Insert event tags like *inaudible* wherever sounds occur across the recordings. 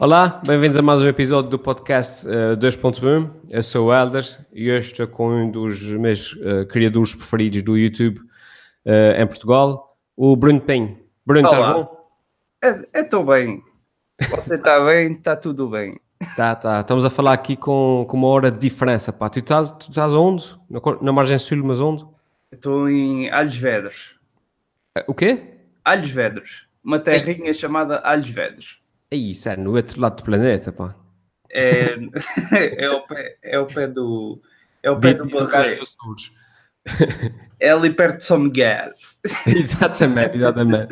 Olá, bem-vindos a mais um episódio do podcast uh, 2.1. Eu sou o Elder e hoje estou com um dos meus uh, criadores preferidos do YouTube uh, em Portugal, o Bruno Penho. Bruno, Olá. estás bom? É, estou bem. Você está bem? Está tudo bem. Tá, tá. Estamos a falar aqui com, com uma hora de diferença, pá. Tu estás, tu estás onde? Na, na margem sul, mas onde? Estou em Alhos. Eh, O quê? Alhos. Uma terrinha chamada Alhos. É isso, é no outro lado do planeta, pá. É, *laughs* é, o pé, é o pé do. É o pé do Barreiro. *laughs* É ali perto de São Miguel. *laughs* exatamente, exatamente.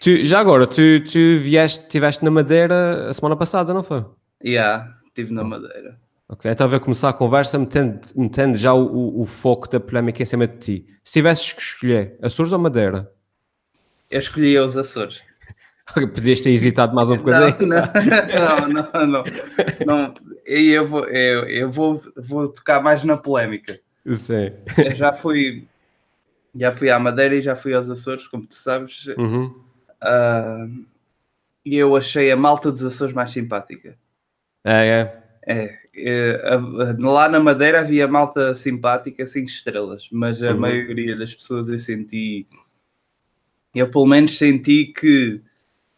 Tu, já agora, tu, tu vieste, estiveste na Madeira a semana passada, não foi? Yeah, estive na Madeira. Ok, então a começar a conversa metendo, metendo já o, o- o foco da polémica em cima de ti. Se tivesses que escolher Açores ou Madeira, Eu escolhi os Açores. *laughs* podias ter hesitado mais um bocadinho. Não, não, não, não. E eu, vou, eu, eu vou, vou tocar mais na polémica. Sim. Eu já fui. Já fui à Madeira e já fui aos Açores, como tu sabes. Uhum. Ah, e eu achei a malta dos Açores mais simpática. É, é. É, é, a- a- lá na Madeira havia malta simpática, 5 estrelas, mas a Uhum. maioria das pessoas eu senti, eu pelo menos senti que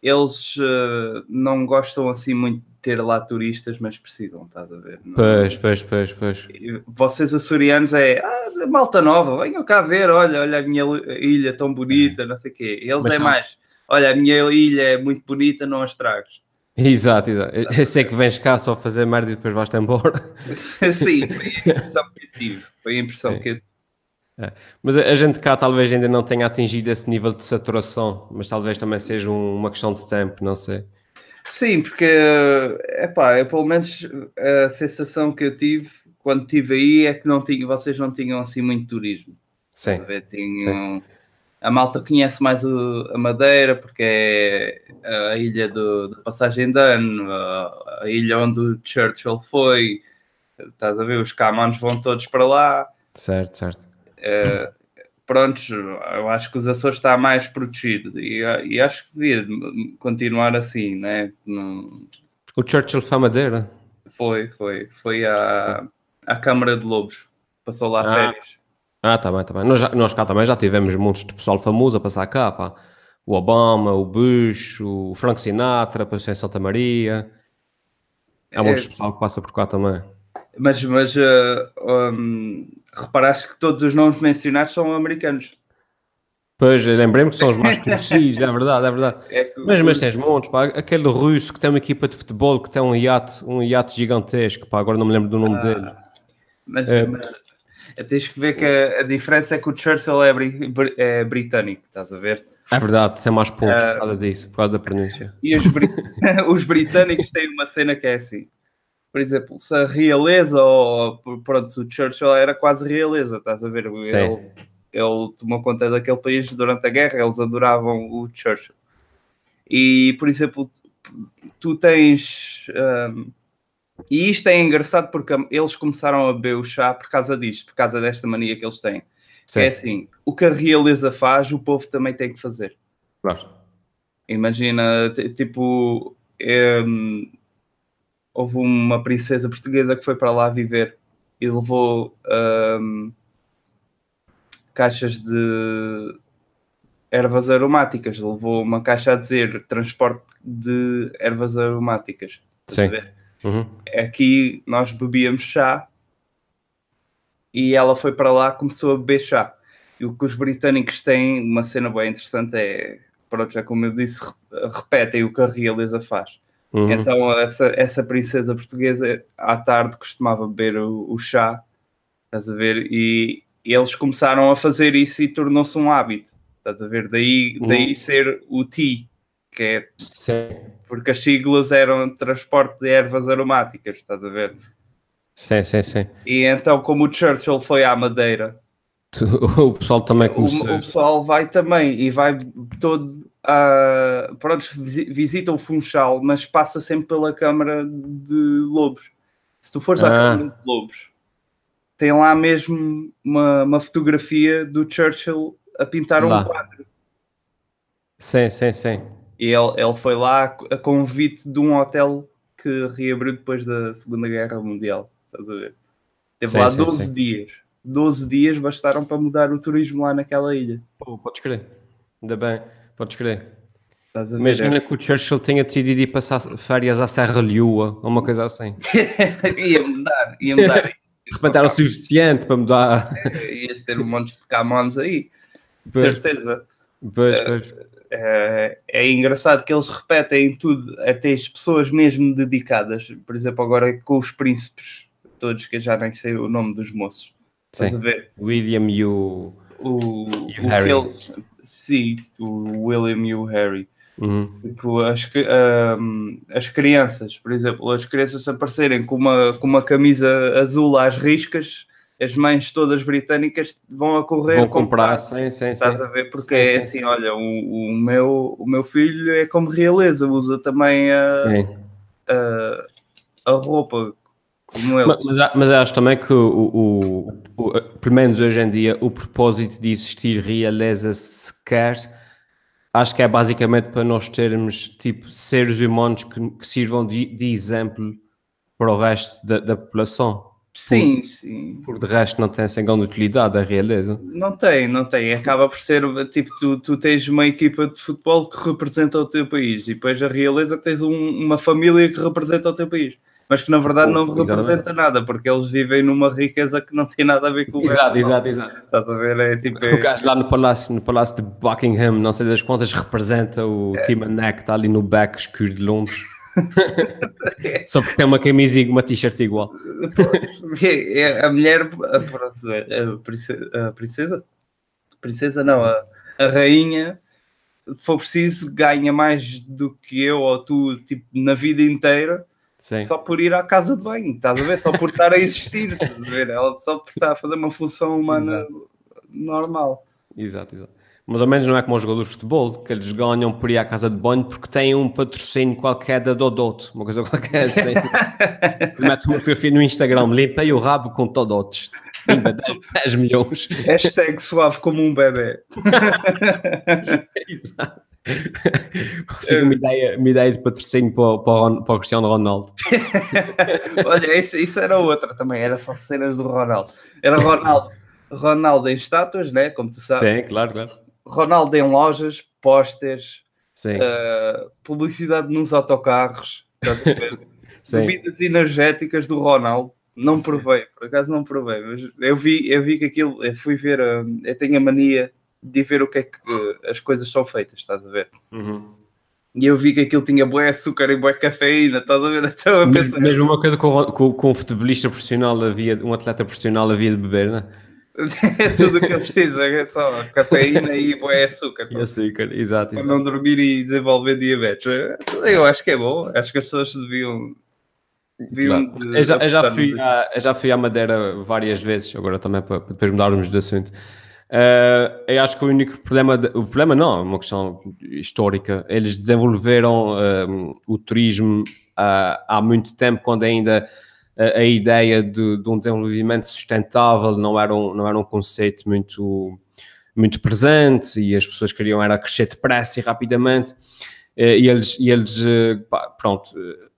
eles ah, não gostam assim muito de ter lá turistas, mas precisam, estás a ver? Não- Pois, pois, pois, pois. Vocês açorianos é ah, malta nova, venham cá ver, olha, olha a minha ilha tão bonita, não sei o quê. Eles Mas é mais, olha, a minha ilha é muito bonita, não a estragues. Exato, exato. Eu sei que vens cá só fazer merda e depois vais-te embora. *laughs* Sim, foi a impressão que eu tive. Foi a impressão Sim. que eu Mas a gente cá talvez ainda não tenha atingido esse nível de saturação, mas talvez também seja um- uma questão de tempo, não sei. Sim, porque epá, eu, pelo menos a sensação que eu tive quando estive aí é que não tinha, vocês não tinham assim muito turismo. Sim. Ver? Tinham- a malta conhece mais o- a Madeira porque é a ilha do, da passagem de ano, a, a ilha onde o Churchill foi. Estás a ver? Os camões vão todos para lá. Certo, certo. Eh, prontos, eu acho que os Açores está mais protegido e, e acho que devia continuar assim, né? Não- O Churchill foi a Madeira. foi, foi, foi à, à Câmara de Lobos, passou lá Ah. férias. Ah, tá bem, tá bem. Nós, já- nós cá também já tivemos montes de pessoal famoso a passar cá, pá. O Obama, o Bush, o Frank Sinatra, passou em Santa Maria. Há montes de pessoal que passa por cá também. Mas, mas eh, hum, reparaste que todos os nomes mencionados são americanos. Pois, lembrei-me que são os mais conhecidos, é verdade, é verdade. É Mas, mas tens montes, pá. Aquele russo que tem uma equipa de futebol que tem um iate, um iate gigantesco, pá. Agora não me lembro do nome dele. mas, É. mas tens que ver que a, a diferença é que o Churchill é, bri- é britânico, estás a ver? É verdade, tem mais pontos Ah. por causa disso, por causa da pronúncia. E os, bri- *laughs* os britânicos têm uma cena que é assim. Por exemplo, se a realeza ou pronto, o Churchill era quase realeza, estás a ver? Ele, Sim. ele tomou conta daquele país durante a guerra, eles adoravam o Churchill. E, por exemplo, tu tens. hum, e isto é engraçado porque eles começaram a beber o chá por causa disto, por causa desta mania que eles têm. É Sim, assim: o que a realeza faz, o povo também tem que fazer. claro. Imagina, tipo, em, houve uma princesa portuguesa que foi para lá viver e levou em, caixas de ervas aromáticas. Levou uma caixa a dizer transporte de ervas aromáticas. Sim. Uhum. Aqui nós bebíamos chá e ela foi para lá começou a beber chá. E o que os britânicos têm, uma cena bem interessante é, pronto, já como eu disse, re- repetem o que a realeza faz. Uhum. Então essa, essa princesa portuguesa à tarde costumava beber o, o chá, estás a ver? E, eles começaram a fazer isso e tornou-se um hábito, estás a ver? Daí, daí Uhum. ser o tea, que é Sim. porque as siglas eram transporte de ervas aromáticas, estás a ver? Sim, sim, sim. E então, como o Churchill foi à Madeira, *laughs* o pessoal também o, começou. o pessoal vai também e vai todo a. Pronto, visi- visita o Funchal, mas passa sempre pela Câmara de Lobos. Se tu fores à Ah. Câmara de Lobos, tem lá mesmo uma, uma fotografia do Churchill a pintar um Lá. quadro. Sim, sim, sim. E ele, ele foi lá a convite de um hotel que reabriu depois da Segunda Guerra Mundial. Estás a ver? Teve sim, lá 12 sim. dias. 12 dias bastaram para mudar o turismo lá naquela ilha. Oh, podes crer. Ainda bem, podes crer. Imagina que o Churchill tenha decidido ir passar férias à Serra Lua ou uma coisa assim. *laughs* ia mudar, ia mudar. *laughs* De repente era o suficiente para mudar. *laughs* Ias ter um monte de camões aí, de certeza. Pois, pois. É, é, engraçado que eles repetem tudo, até as pessoas mesmo dedicadas. Por exemplo, agora com os príncipes, todos que eu já nem sei o nome dos moços. Estás a ver? William e o. O, e o, o Harry. Ele, sim, o William e o Harry. Uhum. Tipo, as, um, as crianças, por exemplo, as crianças aparecerem com uma, com uma camisa azul às riscas, as mães todas britânicas vão a correr vão comprar, comprar sim, sim, estás sim. a ver? Porque sim, é assim, sim. olha, o, o, meu, o meu filho é como realeza, usa também a, a, a roupa como eles. Mas, mas, mas acho também que, o, o, o, pelo menos hoje em dia, o propósito de existir realeza sequer acho que é basicamente para nós termos tipo seres humanos que, que sirvam de, de, exemplo para o resto da, da população. Sim, por, sim. Por de resto não tem essa grande utilidade a realeza. Não tem, não tem. Acaba por ser, tipo, tu, tu tens uma equipa de futebol que representa o teu país e depois a realeza tens um, uma família que representa o teu país mas que na verdade não representa nada, porque eles vivem numa riqueza que não tem nada a ver com o Exato, exato, exato. Estás a ver? É tipo. O gajo lá no palácio, no palácio de Buckingham, não sei das quantas, representa o é. Tim está ali no back escuro de Londres. *laughs* Só porque tem uma camisa e uma t-shirt igual. É, é, a mulher, a, a, princesa, a princesa, princesa não, a, a rainha, for preciso, ganha mais do que eu ou tu, tipo, na vida inteira Sim. só por ir à casa de banho, estás a ver? Só por estar a existir, *laughs* estás a ver? Ela só por estar a fazer uma função humana exato. normal. Exato, exato. Mas ao menos não é como os jogadores de futebol, que eles ganham por ir à casa de banho porque têm um patrocínio qualquer da Dodot, uma coisa qualquer assim. *laughs* Mete uma fotografia no Instagram, limpei o rabo com Todotes. 10 milhões. Hashtag suave como um bebê. *laughs* Exato. *laughs* Fica uma ideia, uma ideia de patrocínio para, para, para o Cristiano Ronaldo. *laughs* Olha, isso, isso, era outra também, era só cenas do Ronaldo. Era Ronaldo, Ronaldo em estátuas, né? Como tu sabes. Sim, claro, claro. Ronaldo em lojas, pósteres, uh, publicidade nos autocarros, *laughs* bebidas energéticas do Ronaldo. Não provei, por acaso não provei, mas eu vi, eu vi que aquilo, eu fui ver, uh, eu tenho a mania de ver o que é que as coisas são feitas, estás a ver? Uhum. E eu vi que aquilo tinha bué açúcar e bué cafeína, estás a ver? *laughs* Então, a pensar... Mesmo uma coisa com, com, com um futebolista profissional havia, um atleta profissional havia de beber, não é? *laughs* Tudo o que ele precisa é só cafeína e bué açúcar. E açúcar, exato. Para não dormir e desenvolver diabetes. Eu acho que é bom, acho que as pessoas deviam Claro. Eu, já, eu, já fui à, eu já fui à Madeira várias vezes, agora também para, para depois mudarmos de assunto. Uh, eu acho que o único problema, de, o problema não, é uma questão histórica. Eles desenvolveram um, o turismo uh, há muito tempo, quando ainda a, a ideia de, de, um desenvolvimento sustentável não era um, não era um conceito muito, muito presente e as pessoas queriam era crescer depressa e rapidamente. Uh, e eles, e eles pronto,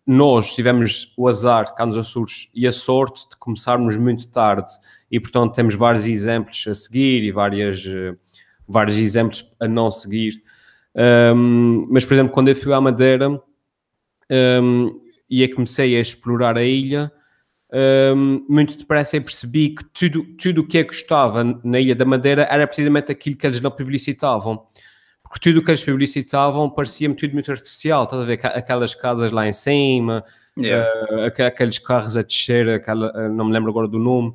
nós tivemos o azar cá nos Açores e a sorte de começarmos muito tarde e portanto temos vários exemplos a seguir e várias, uh, vários exemplos a não seguir. Um, mas, por exemplo, quando eu fui à Madeira um, e comecei a explorar a ilha, um, muito depressa eu percebi que tudo, tudo o que eu gostava na Ilha da Madeira era precisamente aquilo que eles não publicitavam. Porque tudo o que eles publicitavam parecia-me tudo muito artificial. Estás a ver aquelas casas lá em cima, yeah. uh, aqueles carros a descer, aquela, uh, não me lembro agora do nome.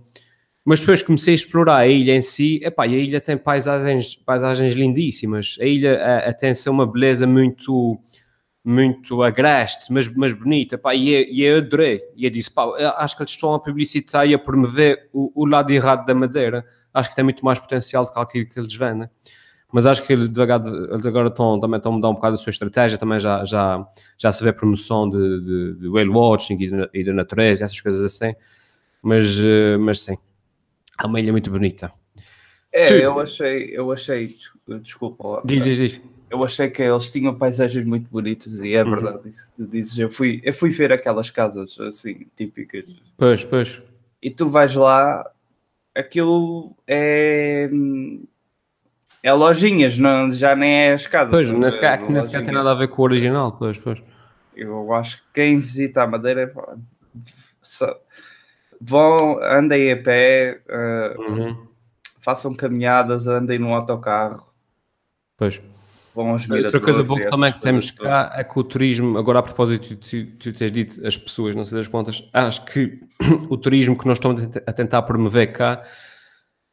Mas depois comecei a explorar a ilha em si, epá, e a ilha tem paisagens, paisagens lindíssimas. A ilha a, a tem uma beleza muito muito agreste, mas, mas bonita, pá, e, eu, e eu adorei. E eu disse, pá, acho que eles estão a publicitar e a promover o, o lado errado da Madeira. Acho que tem muito mais potencial do que aquilo que eles vendem. Mas acho que eles, devagar, eles agora estão, também estão a mudar um bocado a sua estratégia, também já, já, já se vê promoção de, de, de whale watching e de, e de natureza, essas coisas assim. Mas, eh, mas sim, é uma ilha muito bonita. É, Sim. eu achei, eu achei, desculpa lá. Diz, diz, diz. Eu achei que eles tinham paisagens muito bonitas e é Uhum. verdade isso tu dizes. Eu fui, eu fui ver aquelas casas assim, típicas. Pois, pois. E tu vais lá, aquilo é. É lojinhas, não, já nem é as casas. Pois, não nem é? sequer, nem sequer tem nada a ver com o original. Pois, pois. Eu acho que quem visita a Madeira vão, andem a pé, eh, Uhum. façam caminhadas, andem no autocarro, Pois. vão aos miradores. Outra coisa boa que também que temos cá é que o turismo, agora a propósito, tu, tu, tens dito as pessoas, não sei das contas, acho que *clears throat* o turismo que nós estamos a tentar promover cá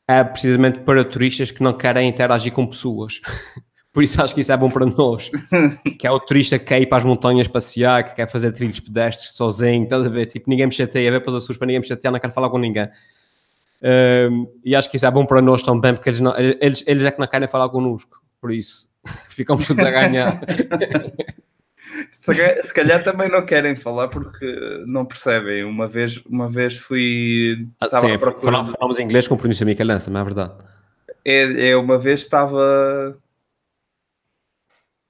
é precisamente para turistas que não querem interagir com pessoas. *laughs* Por isso acho que isso é bom para nós. *laughs* que é o turista que quer ir para as montanhas passear, que quer fazer trilhos pedestres sozinho, estás a ver? Tipo, ninguém me chateia, ver para os Açores para ninguém me chatear, não quero falar com ninguém. Um, e acho que isso é bom para nós também, porque eles, não- eles, eles é que não querem falar connosco. Por isso, *laughs* ficamos todos a ganhar. Se calhar, também não querem falar porque não percebem. Uma vez, uma vez fui. Ah, estava sim, procura falamos, inglês com pronúncia Michelense, não é verdade? É, é uma vez estava.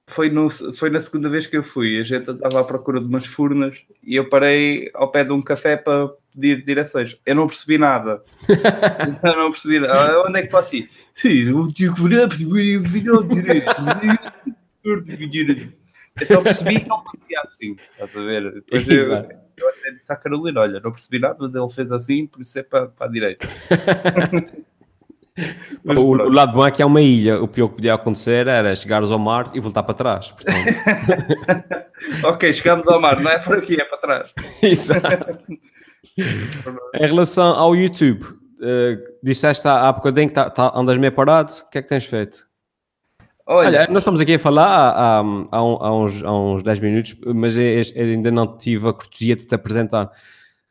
Foi, no, foi na segunda vez que eu fui. A gente estava à procura de umas furnas e eu parei ao pé de um café para pedir direções. Eu não percebi nada. *laughs* eu não percebi nada. Ah, Onde é que posso ir? Sim, eu tinha que virar direito. *laughs* Eu só percebi que ele fazia assim. Estás a ver? Depois *laughs* eu, eu até disse à Carolina: Olha, não percebi nada, mas ele fez assim, por isso é para, para a direita. *laughs* Mas O, o lado bom é que é uma ilha. O pior que podia acontecer era chegares ao mar e voltar para trás. *laughs* Ok, chegamos ao mar, não é por aqui, é para trás. Exato. Em relação ao YouTube, eh, disseste há há bocadinho que tá, tá, andas meio parado. O que é que tens feito? Olha, Olha, nós estamos aqui a falar há, há, há uns, há uns 10 minutos, mas eu ainda não tive a cortesia de te apresentar,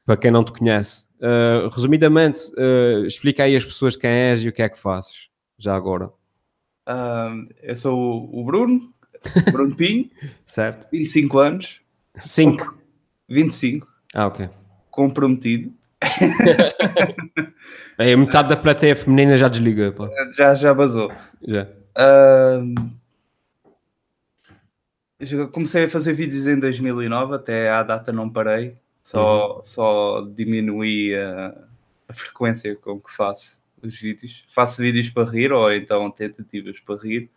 para quem não te conhece. Uh, resumidamente, uh, explica aí às pessoas quem és e o que é que fazes, já agora. ahm, eu sou o- Bruno, Bruno *laughs* Pinho, Certo? 25 anos, 5. 25, Ah, ok. comprometido. *laughs* É, metade da plateia feminina já desliga, pá. Já, já basou. Já. Já comecei a fazer vídeos em 2009, até à data não parei, só, só diminuí a, a frequência com que faço os vídeos. Faço vídeos para rir ou então tentativas para rir.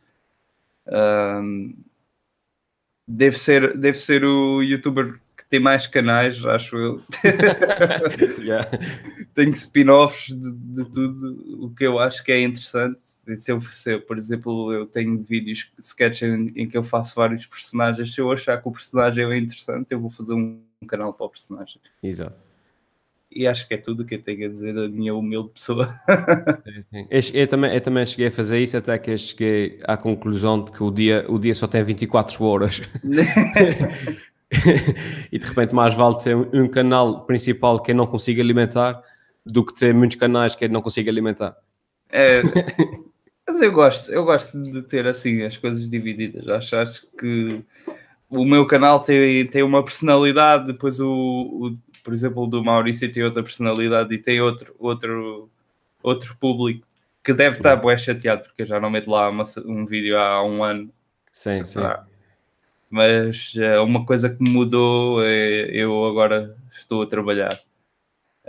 Deve, ser, deve ser o youtuber que tem mais canais, acho eu. *laughs* Já. *laughs* tenho spin-offs de, de tudo o que eu acho que é interessante. Se eu, se eu, por exemplo, eu tenho vídeos, sketches em, em que eu faço vários personagens. Se eu achar que o personagem é interessante, eu vou fazer um, um canal para o personagem. Exato. E acho que é tudo o que eu tenho a dizer, a minha humilde pessoa. *laughs* Eu, eu também, eu também cheguei a fazer isso até que eu cheguei à conclusão de que o dia, o dia só tem 24 horas. *laughs* *laughs* e de repente mais vale ter um canal principal que eu não consigo alimentar do que ter muitos canais que não consigo alimentar. É, *laughs* mas eu gosto, eu gosto de ter assim as coisas divididas. Acho, acho que o meu canal tem, tem uma personalidade, depois o, o, por exemplo, o do Maurício tem outra personalidade e tem outro, outro, outro público que deve estar bem chateado porque eu já não meto lá uma- um vídeo há um ano. Sim, sim. Ah, Mas é, uma coisa que mudou é eu agora estou a trabalhar.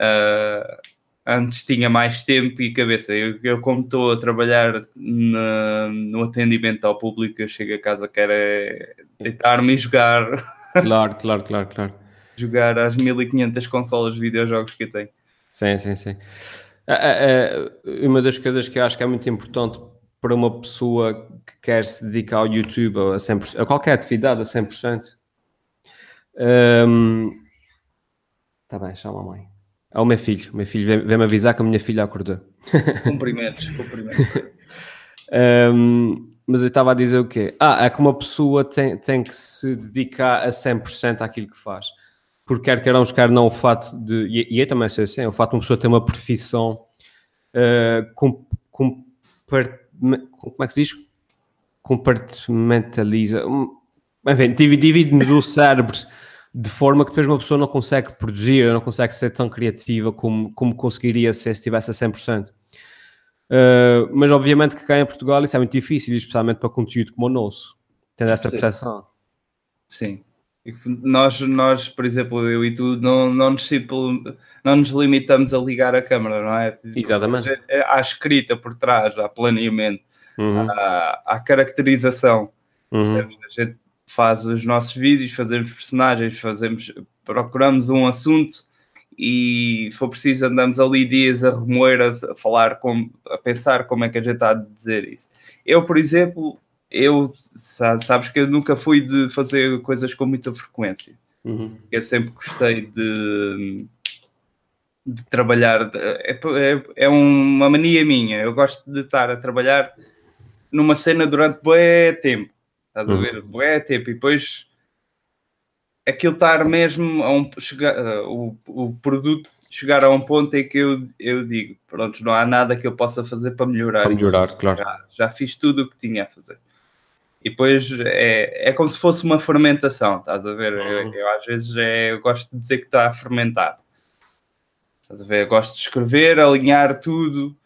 Ah, antes tinha mais tempo e cabeça. Eu, eu como estou a trabalhar na- no atendimento ao público, eu chego a casa quero é deitar-me e jogar, *laughs* Claro, claro, claro, claro. jogar as 1500 consolas de videojogos que eu tenho. Sim, sim, sim. Ah, ah, Uma das coisas que eu acho que é muito importante para uma pessoa que quer se dedicar ao YouTube a, 100%, a qualquer atividade a 100%. Está tá bem, chama a mãe. É o meu filho. O meu filho vem- vem-me avisar que a minha filha acordou. *laughs* Cumprimentos, cumprimentos. Um, mas eu estava a dizer o quê? Ah, é que uma pessoa tem, tem que se dedicar a 100% àquilo que faz. Porque quer queiramos, quer não, o fato de... E, e eu também sou assim, o fato de uma pessoa ter uma profissão uh, com, com, como é que se diz? Compartimentaliza. Enfim, divi- divide-nos o cérebro de forma que depois uma pessoa não consegue produzir, não consegue ser tão criativa como, como conseguiria ser se estivesse a 100%. Uh, mas obviamente que cá em Portugal isso é muito difícil, especialmente para conteúdo como o nosso. Tendo essa percepção. Sim. Nós, nós, por exemplo, eu e tu, não, não, nos, não nos limitamos a ligar a câmera, não é? Exatamente. Há escrita por trás, há planeamento, uhum. há, há, caracterização. Uhum. A gente faz os nossos vídeos, fazemos personagens, fazemos, procuramos um assunto e se for preciso andamos ali dias a remoer, a, falar, com, a pensar como é que a gente está a dizer isso. Eu, por exemplo, eu sabes que eu nunca fui de fazer coisas com muita frequência. Uhum. Eu sempre gostei de, de trabalhar. É, é, é, uma mania minha. Eu gosto de estar a trabalhar numa cena durante bué tempo. Estás uhum. a ver? Bué tempo. E depois aquilo estar mesmo a um, chegar, uh, o, o produto chegar a um ponto em que eu, eu digo, pronto, não há nada que eu possa fazer para melhorar. Para melhorar, isso. claro. Já, já, fiz tudo o que tinha a fazer. E depois é, é como se fosse uma fermentação, estás a ver? Eu, uhum. eu, às vezes é, eu gosto de dizer que está a fermentar. Estás a ver? Eu gosto de escrever, alinhar tudo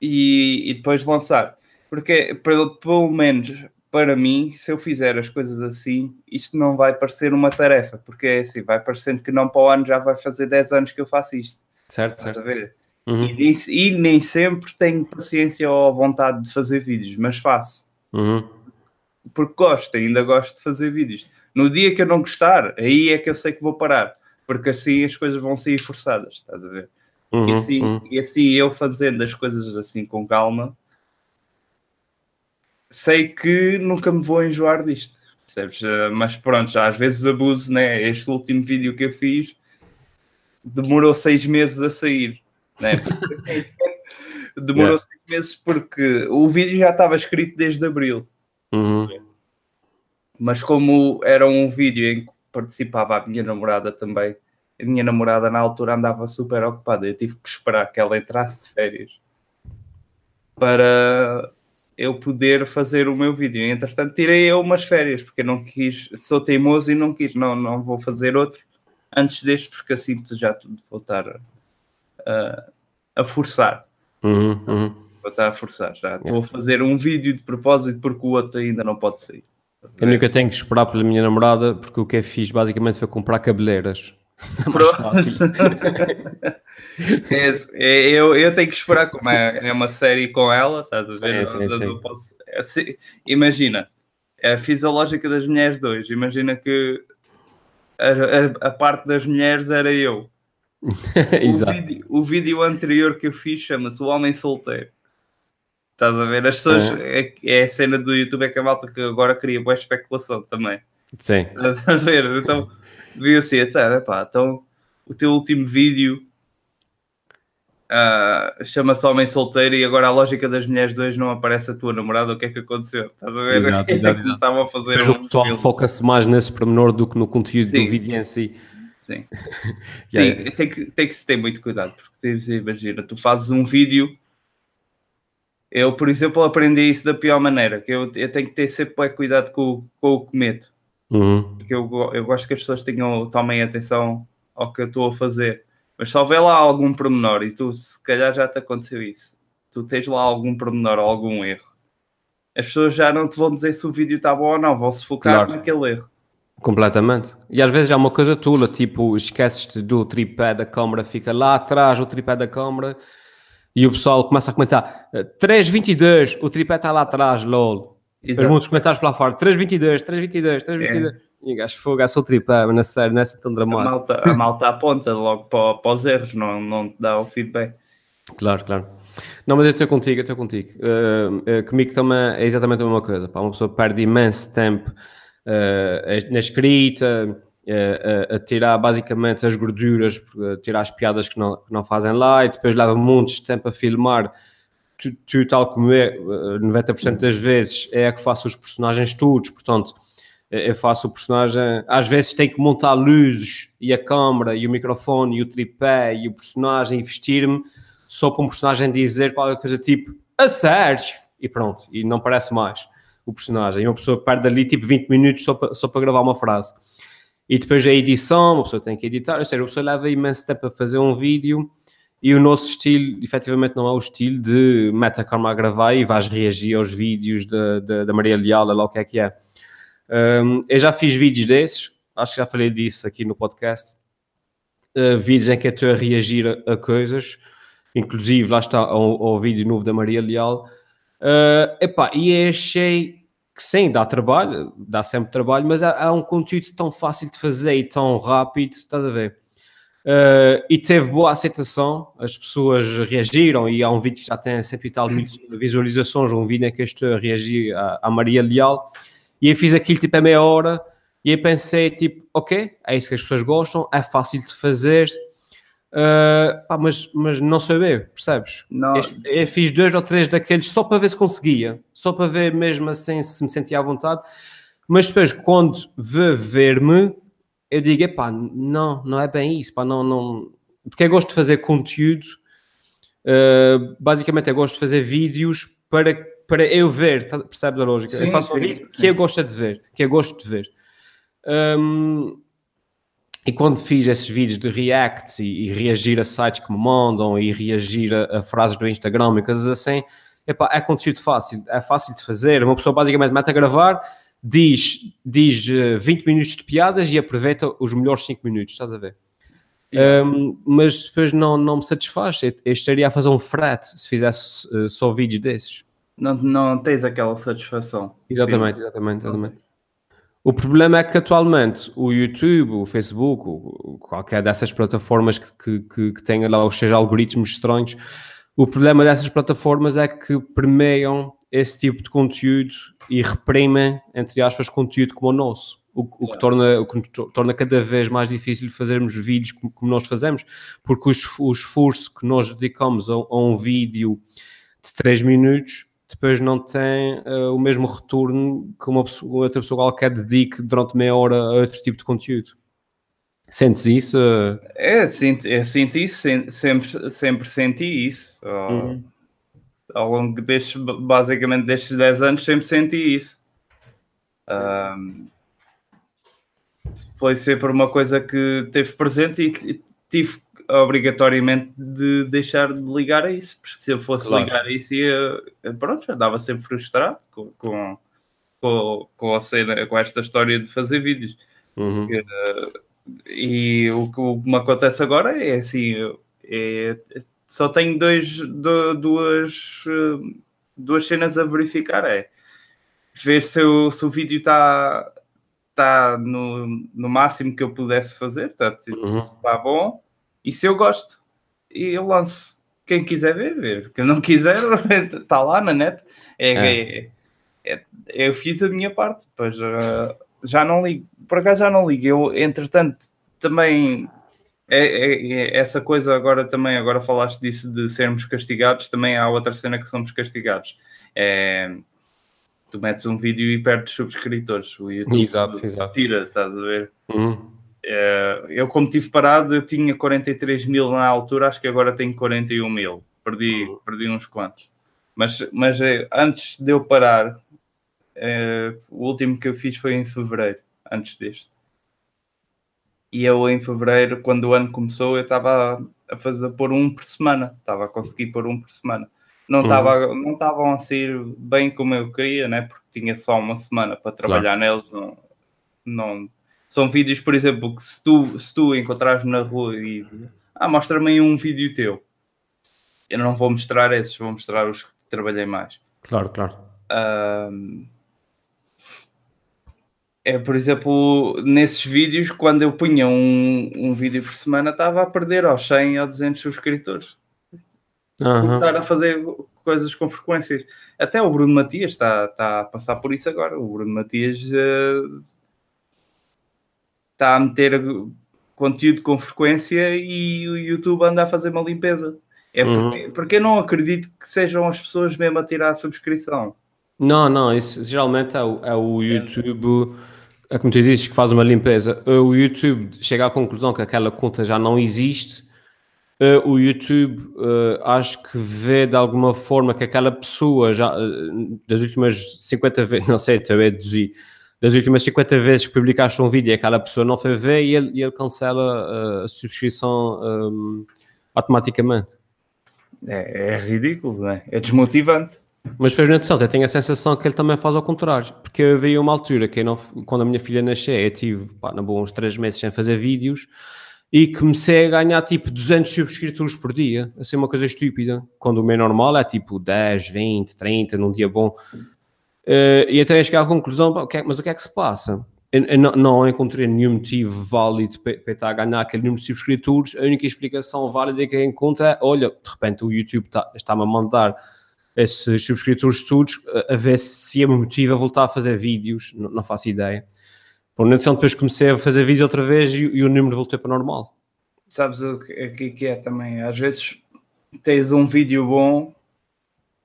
e, e depois lançar. Porque, pelo, pelo menos para mim, se eu fizer as coisas assim, isto não vai parecer uma tarefa, porque é assim, vai parecendo que não para o ano já vai fazer 10 anos que eu faço isto. Certo, certo. A ver? Uhum. E, nem, e, nem sempre tenho paciência ou vontade de fazer vídeos, mas faço. Uhum porque gosto, ainda gosto de fazer vídeos. No dia que eu não gostar, aí é que eu sei que vou parar, porque assim as coisas vão sair forçadas, estás a ver? Uhum, e, assim, uhum. e assim eu fazendo as coisas assim com calma, sei que nunca me vou enjoar disto, percebes? Eh, mas pronto, já às vezes abuso, né? Este último vídeo que eu fiz demorou seis meses a sair, né? *laughs* demorou yeah. seis meses porque o vídeo já estava escrito desde abril. Uhum. Mas como era um vídeo em que participava a minha namorada também, a minha namorada na altura andava super ocupada. Eu tive que esperar que ela entrasse de férias para eu poder fazer o meu vídeo. E, entretanto, tirei eu umas férias, porque eu não quis, sou teimoso e não quis, não, não vou fazer outro antes deste, porque assim já tudo vou estar a, a forçar. Uhum, uhum para estar a forçar. Já estou a fazer um vídeo de propósito porque o outro ainda não pode sair. Eu nunca tenho que esperar pela minha namorada porque o que é fiz basicamente foi comprar cabeleiras. *laughs* É mais fácil. *laughs* é, eu, eu tenho que esperar, como é, é uma série com ela, estás a ver? Sim, sim, sim. Posso, é, imagina, é, fiz a lógica das mulheres dois. Imagina que a, a, a parte das mulheres era eu. *laughs* o, vídeo, o vídeo anterior que eu fiz chama-se O Homem Solteiro. Estás a ver? As pessoas. É. é, é a cena do YouTube, é que a malta que agora cria boa especulação também. Sim. Estás a ver? Então, viu assim, até, pá, então o teu último vídeo uh, chama-se Homem Solteiro e agora a lógica das mulheres dois não aparece a tua namorada, o que é que aconteceu? Estás a ver? Exato, *laughs* exato, Começavam a fazer. Mas um o pessoal foca-se mais nesse pormenor do que no conteúdo Sim. do vídeo em si. Sim. *laughs* yeah. Sim, tem que, tem que se ter muito cuidado, porque imagina, tu fazes um vídeo eu, por exemplo, aprendi isso da pior maneira, que eu, eu tenho que ter sempre cuidado com, com o que meto. Uhum. Porque eu, eu gosto que as pessoas tenham, tomem atenção ao que eu estou a fazer. Mas se houver lá algum pormenor, e tu se calhar já te aconteceu isso, tu tens lá algum pormenor ou algum erro, as pessoas já não te vão dizer se o vídeo está bom ou não, vão se focar claro. naquele erro. Completamente. E às vezes é uma coisa tula, tipo, esqueces-te do tripé da câmara, fica lá atrás o tripé da câmara e o pessoal começa a comentar 3.22, o tripé está lá atrás, lol. Exato. muitos comentários para lá fora, 3.22, 3.22, 3.22. É. E gajo fogo, só o tripé, mas na série, não é assim tão dramático. A malta, a *laughs* malta aponta logo para, para os erros, não, não dá o feedback. Claro, claro. Não, mas eu estou contigo, eu estou contigo. Uh, uh, comigo também é exatamente a mesma coisa. Pá. Uma pessoa perde imenso tempo uh, na escrita, a, tirar basicamente as gorduras, tirar as piadas que não, que não fazem lá e depois leva muitos tempo a filmar. Tu, tu, tal como é, 90% das vezes é a que faço os personagens todos, portanto, eu faço o personagem, às vezes tenho que montar luzes e a câmera e o microfone e o tripé e o personagem vestir-me só para um personagem dizer qualquer coisa tipo a sério e pronto, e não parece mais o personagem. E uma pessoa perde ali tipo 20 minutos só para, só para gravar uma frase. E depois a edição, a pessoa tem que editar, ou seja, a pessoa leva imenso tempo a fazer um vídeo e o nosso estilo, efetivamente, não é o estilo de meta a a gravar e vais reagir aos vídeos da, da, Maria Leal, lá o que é que é. Um, eu já fiz vídeos desses, acho que já falei disso aqui no podcast. Uh, vídeos em que estou a reagir a, a coisas, inclusive lá está ao, vídeo novo da Maria Leal. Uh, epá, e achei que sim, dá trabalho, dá sempre trabalho, mas há, há, um conteúdo tão fácil de fazer e tão rápido, estás a ver? Uh, e teve boa aceitação, as pessoas reagiram e há um vídeo que já tem cento e tal mil visualizações, um vídeo em que eu estou a reagir à, à Maria Leal e eu fiz aquilo tipo a meia hora e eu pensei tipo, ok, é isso que as pessoas gostam, é fácil de fazer, uh, pá, mas, mas não sou eu, percebes? Não. Eu, eu fiz dois ou três daqueles só para ver se conseguia, só para ver mesmo assim se me sentia à vontade, mas depois quando vê ver-me eu digo, epá, não, não é bem isso, pá, não, não, porque eu gosto de fazer conteúdo, uh, basicamente eu gosto de fazer vídeos para, para eu ver, tá, percebes a lógica? Sim, eu faço sim, um vídeo sim. que eu gosto de ver, que eu gosto de ver. Um, e quando fiz esses vídeos de reacts e, e, reagir a sites que me mandam e reagir a, a frases do Instagram e coisas assim, epá, é conteúdo fácil, é fácil de fazer. Uma pessoa basicamente mete a gravar, diz, diz 20 eh, minutos de piadas e aproveita os melhores 5 minutos, estás a ver? Um, mas depois não, não me satisfaz. Eu, eu estaria a fazer um frete se fizesse uh, só vídeos desses. Não, não tens aquela satisfação. Exatamente, exatamente, exatamente. O problema é que atualmente o YouTube, o Facebook, o, qualquer dessas plataformas que, que, que, que tenha lá os seus algoritmos estranhos, o problema dessas plataformas é que permeiam esse tipo de conteúdo e reprimem, entre aspas, conteúdo como o nosso. O, o, que, torna, o que torna cada vez mais difícil fazermos vídeos como, como nós fazemos, porque o, esforço que nós dedicamos a, a, um vídeo de 3 minutos depois não tem uh, o mesmo retorno que uma pessoa, outra pessoa qualquer dedique durante meia hora a outro tipo de conteúdo. Sentes isso? É, sinto, eu sinto isso, sempre, sempre senti isso. Uhum ao longo destes, basicamente destes 10 anos, sempre senti isso. Um, foi sempre uma coisa que teve presente e tive obrigatoriamente de deixar de ligar a isso, porque se eu fosse claro. ligar a isso, ia, pronto, andava sempre frustrado com, com, com, com, a cena, com esta história de fazer vídeos. Uhum. E, o que me acontece agora é assim: é, só tenho dois, duas, duas cenas a verificar. É ver se, eu, se o vídeo está tá no, no máximo que eu pudesse fazer, tá, uhum. está bom, e se eu gosto, e eu lanço. Quem quiser ver, ver. Quem não quiser, está *laughs* lá na net. É, é. É, é, eu fiz a minha parte, pois uh, já não ligo. Por acaso já não ligo. Eu, entretanto, também é, é, é, essa coisa agora também, agora falaste disso de sermos castigados, também há outra cena que somos castigados. É, tu metes um vídeo e perdes subscritores. O YouTube exato, exato. tira, estás a ver? Uhum. É, eu, como tive parado, eu tinha 43 mil na altura, acho que agora tenho 41 mil. Perdi, uhum. perdi uns quantos. Mas, mas é, antes de eu parar, é, o último que eu fiz foi em fevereiro, antes deste. E eu em fevereiro, quando o ano começou, eu estava a fazer por um por semana, estava a conseguir por um por semana. Não estava uhum. não estavam a sair bem como eu queria, né? Porque tinha só uma semana para trabalhar claro. neles. Não, não, são vídeos, por exemplo, que se tu, se tu encontrares na rua e ah, mostra-me um vídeo teu, eu não vou mostrar esses, vou mostrar os que trabalhei mais. Claro, claro. Um, é, por exemplo, nesses vídeos, quando eu punha um, um vídeo por semana, estava a perder aos 100 ou 200 subscritores. Uhum. Estar a fazer coisas com frequência. Até o Bruno Matias está, está a passar por isso agora. O Bruno Matias uh, está a meter conteúdo com frequência e o YouTube anda a fazer uma limpeza. É porque, uhum. porque eu não acredito que sejam as pessoas mesmo a tirar a subscrição. Não, não, isso geralmente é o, é o YouTube. É é como tu dizes, que faz uma limpeza, o YouTube chega à conclusão que aquela conta já não existe, o YouTube acho que vê de alguma forma que aquela pessoa já das últimas 50 vezes, *laughs* não sei, estou a deduzir, das últimas 50 vezes que publicaste um vídeo e aquela pessoa não foi ver e ele, ele cancela a subscrição um, automaticamente. É, é ridículo, não é? É desmotivante. Mas depois, no entretanto, eu tenho a sensação que ele também faz ao contrário. Porque eu vi uma altura que não, quando a minha filha nasceu, eu tive, pá, na boa, uns três meses sem fazer vídeos e comecei a ganhar tipo 200 subscritores por dia. Assim, uma coisa estúpida. Quando o meu normal é tipo 10, 20, 30 num dia bom. Uh, e até chegar à conclusão, pá, é, mas o que é que se passa? Eu, não, encontrei nenhum motivo válido para, estar a ganhar aquele número de subscritores. A única explicação válida que eu encontro é: olha, de repente o YouTube tá, está-me a mandar esses subscritores todos a, a ver se me motiva a voltar a fazer vídeos. Não, não faço ideia. Por então depois comecei a fazer vídeo outra vez e, e o número voltou para normal. Sabes o que, que é também? Às vezes tens um vídeo bom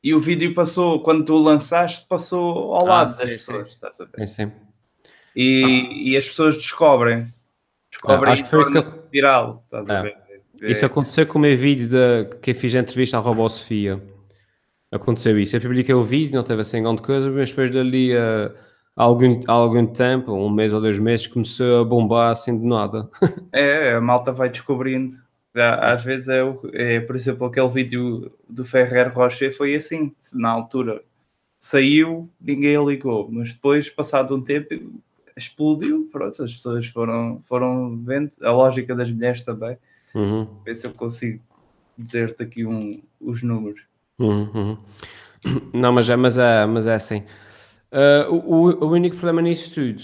e o vídeo passou, quando tu lançaste, passou ao ah, lado sim, das pessoas, sim. estás a ver? Sim, E, ah. e as pessoas descobrem. Descobrem ah, acho que foi isso que eu... viral, estás é. a ver? Isso aconteceu com o meu vídeo de, que eu fiz a entrevista à Robô Sofia. Aconteceu isso. Eu publiquei o vídeo, não teve assim grande coisa, mas depois dali a, a algum, a algum tempo, um mês ou dois meses, começou a bombar assim de nada. *laughs* é, a malta vai descobrindo às vezes é, é, por exemplo, aquele vídeo do Ferrer Rocher foi assim, na altura saiu, ninguém ligou, mas depois, passado um tempo, explodiu, pronto, as pessoas foram, foram vendo, a lógica das mulheres também. Uhum. Ver se eu consigo dizer-te aqui um, os números. Uhum, uhum. Não, mas é, mas é, mas é assim. Uh, o, o único problema nisso tudo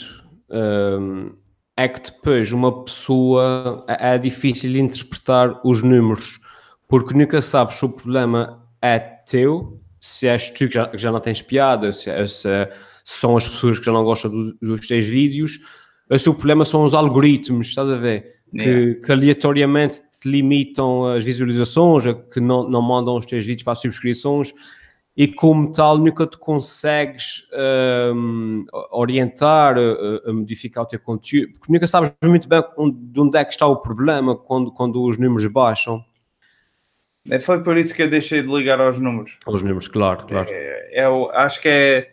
uh, é que depois uma pessoa é, é difícil interpretar os números, porque nunca sabes se o problema é teu, se és tu que já, que já não tens piada, se, é, se, são as pessoas que já não gostam do, dos teus vídeos, ou se o problema são os algoritmos, estás a ver? Que, que, aleatoriamente te limitam as visualizações, que não, não mandam os teus vídeos para as subscrições e como tal nunca te consegues um, orientar, a, a, modificar o teu conteúdo, porque nunca sabes muito bem de onde é que está o problema quando, quando os números baixam. É, foi por isso que eu deixei de ligar aos números. Aos números, claro, claro. É, é, acho que é.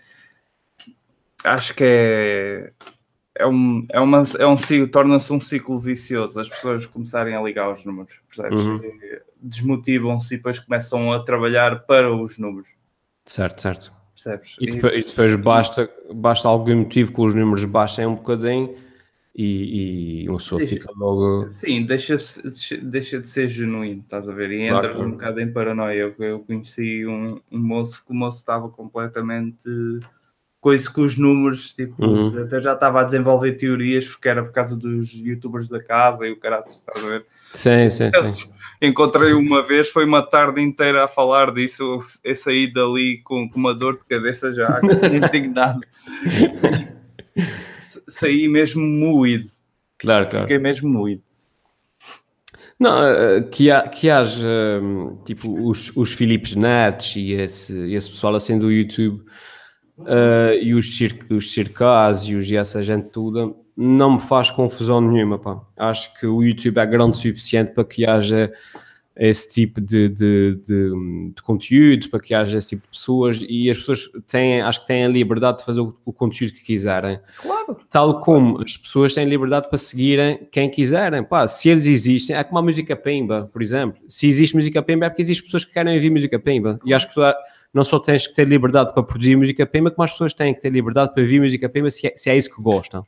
Acho que é. É um, é uma, é um ciclo, torna-se um ciclo vicioso as pessoas começarem a ligar aos números, percebes? Uhum. Desmotivam-se e depois começam a trabalhar para os números. Certo, certo. Percebes? E depois, e depois basta, basta algum motivo que os números baixem um bocadinho e, e uma pessoa fica logo. Sim, deixa, deixa de ser genuíno, estás a ver? E entra claro. um bocado em paranoia. Eu, eu conheci um, um moço que o moço estava completamente coisa com os números, tipo, uhum. até já estava a desenvolver teorias porque era por causa dos youtubers da casa e o cara estás a ver? Sim, sim, sim. Encontrei uma vez, foi uma tarde inteira a falar disso, eu saí dali com, com uma dor de cabeça já, *laughs* indignado. saí mesmo moído. Claro, claro. Fiquei mesmo moído. Não, eh, que, há, que haja tipo os, os Philips Nets e esse, esse pessoal assim do YouTube uh, e os, cir os circásios e essa gente toda, não me faz confusão nenhuma. Pá. Acho que o YouTube é grande o suficiente para que haja esse tipo de, de, de, de, conteúdo, para que haja esse tipo de pessoas e as pessoas têm, acho que têm a liberdade de fazer o, o conteúdo que quiserem. Claro. Tal como as pessoas têm liberdade para seguirem quem quiserem. Pá, se eles existem, é como a música pimba, por exemplo. Se existe música pimba é porque existem pessoas que querem ouvir música pimba. E acho que não só tens que ter liberdade para produzir música pema, como as pessoas têm que ter liberdade para ouvir música pema se é, se é isso que gostam.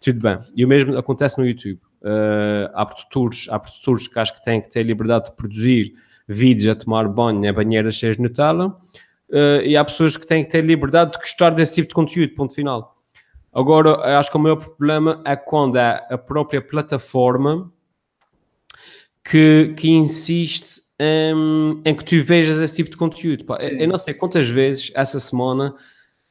Tudo bem. E o mesmo acontece no YouTube. Uh, há produtores, há produtores que acho que têm que ter liberdade de produzir vídeos a tomar banho em banheiras cheias de Nutella. Uh, e há pessoas que têm que ter liberdade de gostar desse tipo de conteúdo, ponto final. Agora, acho que o maior problema é quando é a própria plataforma que, que insiste um, em que tu vejas esse tipo de conteúdo. Pá. Eu não sei quantas vezes essa semana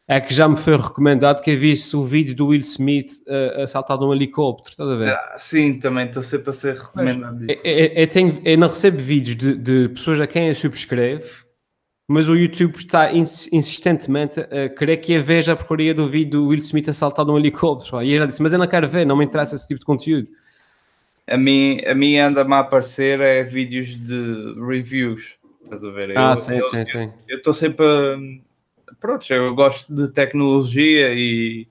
é que já me foi recomendado que eu visse o vídeo do Will Smith uh, assaltado num helicóptero, estás a ver? Ah, sim, também estou sempre a ser recomendado disso. Eu, eu, eu, tenho, eu não recebo vídeos de, de, pessoas a quem eu subscrevo, mas o YouTube está insistentemente a querer que eu veja a porcaria do vídeo do Will Smith assaltado num helicóptero. E eu já disse, mas eu não quero ver, não me interessa esse tipo de conteúdo a mim, a mim anda-me a aparecer é vídeos de reviews. Estás a ver? Ah, eu, sim, eu, sim, sim. Eu estou sempre a. Pronto, eu gosto de tecnologia e,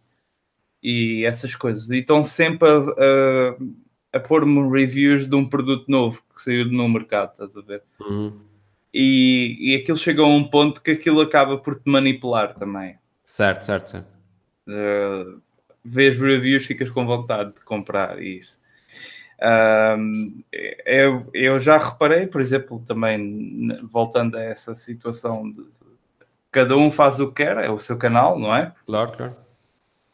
e essas coisas. E estão sempre a, a, a pôr-me reviews de um produto novo que saiu no mercado, estás a ver? Uhum. e, e aquilo chega a um ponto que aquilo acaba por te manipular também. Certo, certo, certo. Uh, vês reviews, ficas com vontade de comprar isso. Um, eu, eu já reparei, por exemplo, também voltando a essa situação de cada um faz o que quer, é o seu canal, não é? Claro, claro.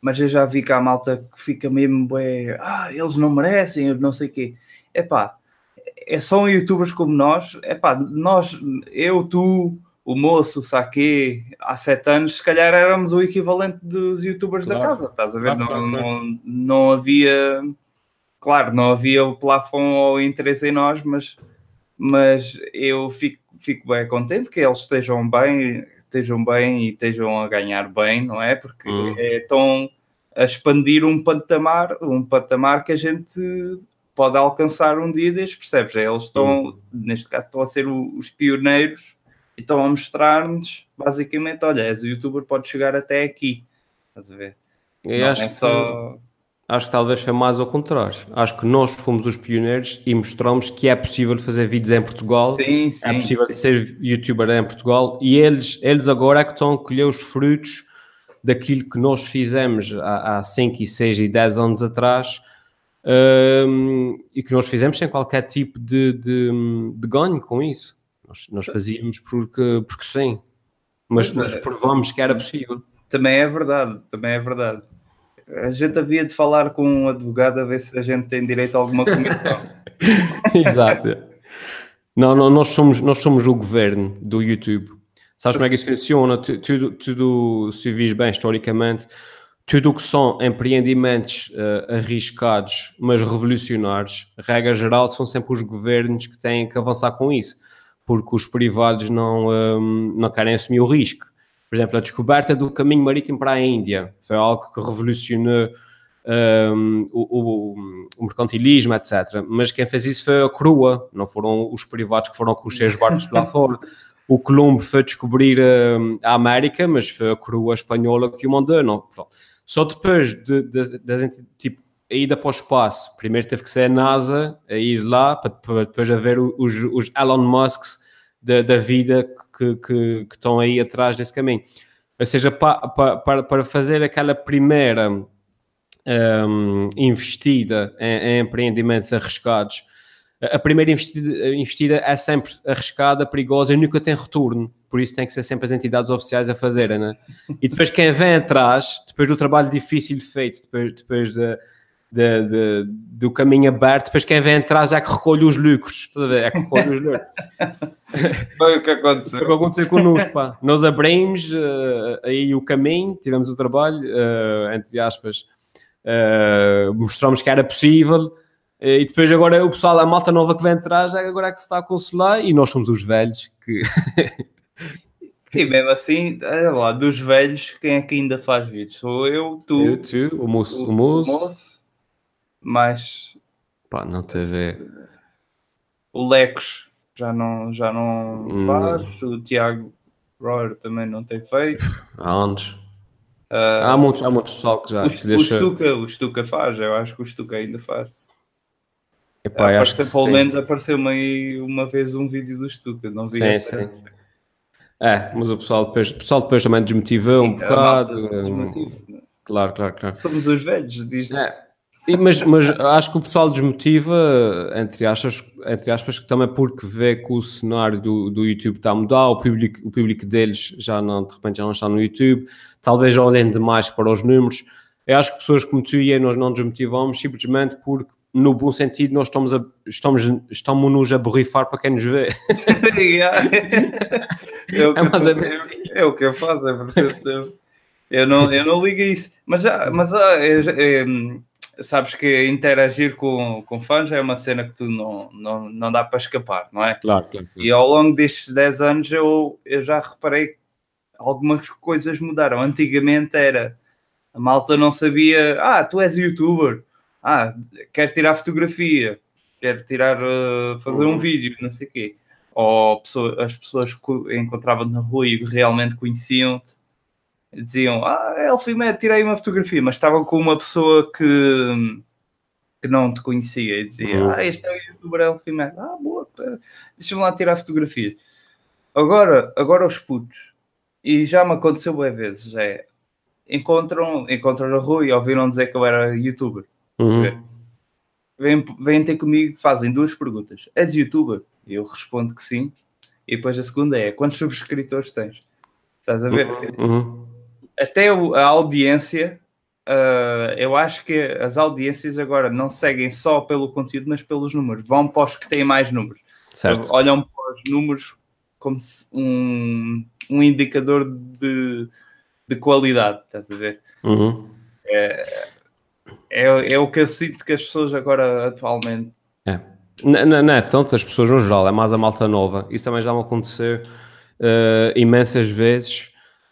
Mas eu já vi que há malta que fica mesmo, bué, ah, eles não merecem, eu não sei o quê. Epá, é só youtubers como nós, epá, nós, eu, tu, o moço, o Saque, há sete anos, se calhar éramos o equivalente dos youtubers claro. da casa, estás a ver? Claro, não, claro, não, não havia claro, não havia o plafond ou interesse em nós, mas, mas eu fico, fico bem contente que eles estejam bem, estejam bem e estejam a ganhar bem, não é? Porque uhum. é, estão a expandir um patamar, um patamar que a gente pode alcançar um dia destes, percebes? Eles estão, uhum. neste caso, estão a ser os pioneiros e estão a mostrar-nos, basicamente, olha, és o youtuber, pode chegar até aqui. Estás a ver? Eu não acho é só... Que Acho que talvez foi mais ao contrário. Acho que nós fomos os pioneiros e mostramos que é possível fazer vídeos em Portugal, sim, sim, é possível sim. ser youtuber em Portugal e eles, eles agora é que estão a colher os frutos daquilo que nós fizemos há, há 5 e 6 e 10 anos atrás um, e que nós fizemos sem qualquer tipo de, de, de ganho com isso. Nós, nós fazíamos porque, porque sim, mas nós provamos que era possível. Também é verdade, também é verdade a gente havia de falar com um advogado a ver se a gente tem direito a alguma comissão. *laughs* Exato. Não, não, nós somos, nós somos o governo do YouTube. Sabes como é que isso funciona? Tudo, tudo se vis bem historicamente, tudo o que são empreendimentos uh, arriscados, mas revolucionários, regra geral, são sempre os governos que têm que avançar com isso, porque os privados não, um, eh, não querem assumir o risco. Por exemplo, a descoberta do caminho marítimo para a Índia foi algo que revolucionou um, o, o, o, mercantilismo, etc. Mas quem fez isso foi a Crua, não foram os privados que foram com os seus barcos lá fora. O Colombo foi descobrir um, a América, mas foi a Crua espanhola que o mandou. Não. Só depois de, de, de, tipo, a ida para o espaço, primeiro teve que ser a NASA a ir lá para, para depois haver os, os Elon Musks da, da vida que, que, que, estão aí atrás desse caminho. Ou seja, pa, pa, para, para fazer aquela primeira um, investida em, em, empreendimentos arriscados, a primeira investida, investida, é sempre arriscada, perigosa e nunca tem retorno. Por isso tem que ser sempre as entidades oficiais a fazerem, né? E depois quem vem atrás, depois do trabalho difícil feito, depois, depois de, de, de, do caminho aberto, depois quem vem atrás é que recolhe os lucros, é que recolhe os lucros. *laughs* Foi o que aconteceu. Foi o que aconteceu connosco, pá. Nós abrimos uh, aí o caminho, tivemos o trabalho, uh, entre aspas, uh, mostramos que era possível, e depois agora o pessoal, a malta nova que vem atrás, é agora é que se está a consolar, e nós somos os velhos que... *laughs* E mesmo assim, olha lá, dos velhos, quem é que ainda faz vídeos? Sou eu, tu, eu, tu o moço, o, o moço. O moço mas pá, não teve o Lecos já não, já não hum. faz, o Tiago Royer também não tem feito. Há anos. Uh, há, muitos, há muitos pessoal que já. O, que deixa... o, Stuka, o Stuka faz, eu acho que o Stuka ainda faz. Epá, uh, acho que pelo menos apareceu-me aí uma vez um vídeo do Stuka, não vi. Sim, sim. É, mas o pessoal depois, o pessoal depois também desmotivou sim, um bocado. Um... Claro, claro, claro. Somos os velhos, diz. É. Mas, mas acho que o pessoal desmotiva, entre aspas, entre aspas, que também porque vê que o cenário do, do YouTube está a mudar, o público, o público deles já não, de repente já não está no YouTube, talvez olhem demais para os números. Eu acho que pessoas como tu e eu nós não desmotivamos simplesmente porque, no bom sentido, nós estamos, a, estamos, estamos-nos a borrifar para quem nos vê. *laughs* é, o que é, mais eu, é, é, o que eu faço, é eu não, eu não ligo a isso. Mas, já, mas ah, é, sabes que interagir com, com fãs é uma cena que tu não, não, não dá para escapar, não é? Claro, claro, claro. E ao longo destes 10 anos eu, eu já reparei que algumas coisas mudaram. Antigamente era a malta não sabia, ah, tu és youtuber, ah, quer tirar fotografia, quer tirar, uh, fazer um uhum. vídeo, não sei o quê. Ou pessoa, as pessoas que encontravam na rua e realmente conheciam-te diziam, ah, Elfimed, tirei uma fotografia, mas estavam com uma pessoa que, que não te conhecia e dizia, uhum. ah, este é o youtuber Elfimed, ah, boa, deixa-me lá tirar fotografias. Agora, agora os putos, e já me aconteceu boas vezes, é encontram, encontram na rua e ouviram dizer que eu era youtuber. Uhum. Vêm, vêm ter comigo, fazem duas perguntas. És youtuber? Eu respondo que sim. E depois a segunda é: quantos subscritores tens? Estás a ver? Uhum. Até a audiência, ah, eu acho que as audiências agora não seguem só pelo conteúdo, mas pelos números. Vão para os que têm mais números. Certo. Olham para os números como um, um indicador de, de qualidade, estás a ver? Uhum. É, é o que eu sinto que as pessoas agora atualmente. É. N- n- Não é tanto as pessoas no geral, é mais a malta nova. Isso também já me aconteceu eh, imensas vezes.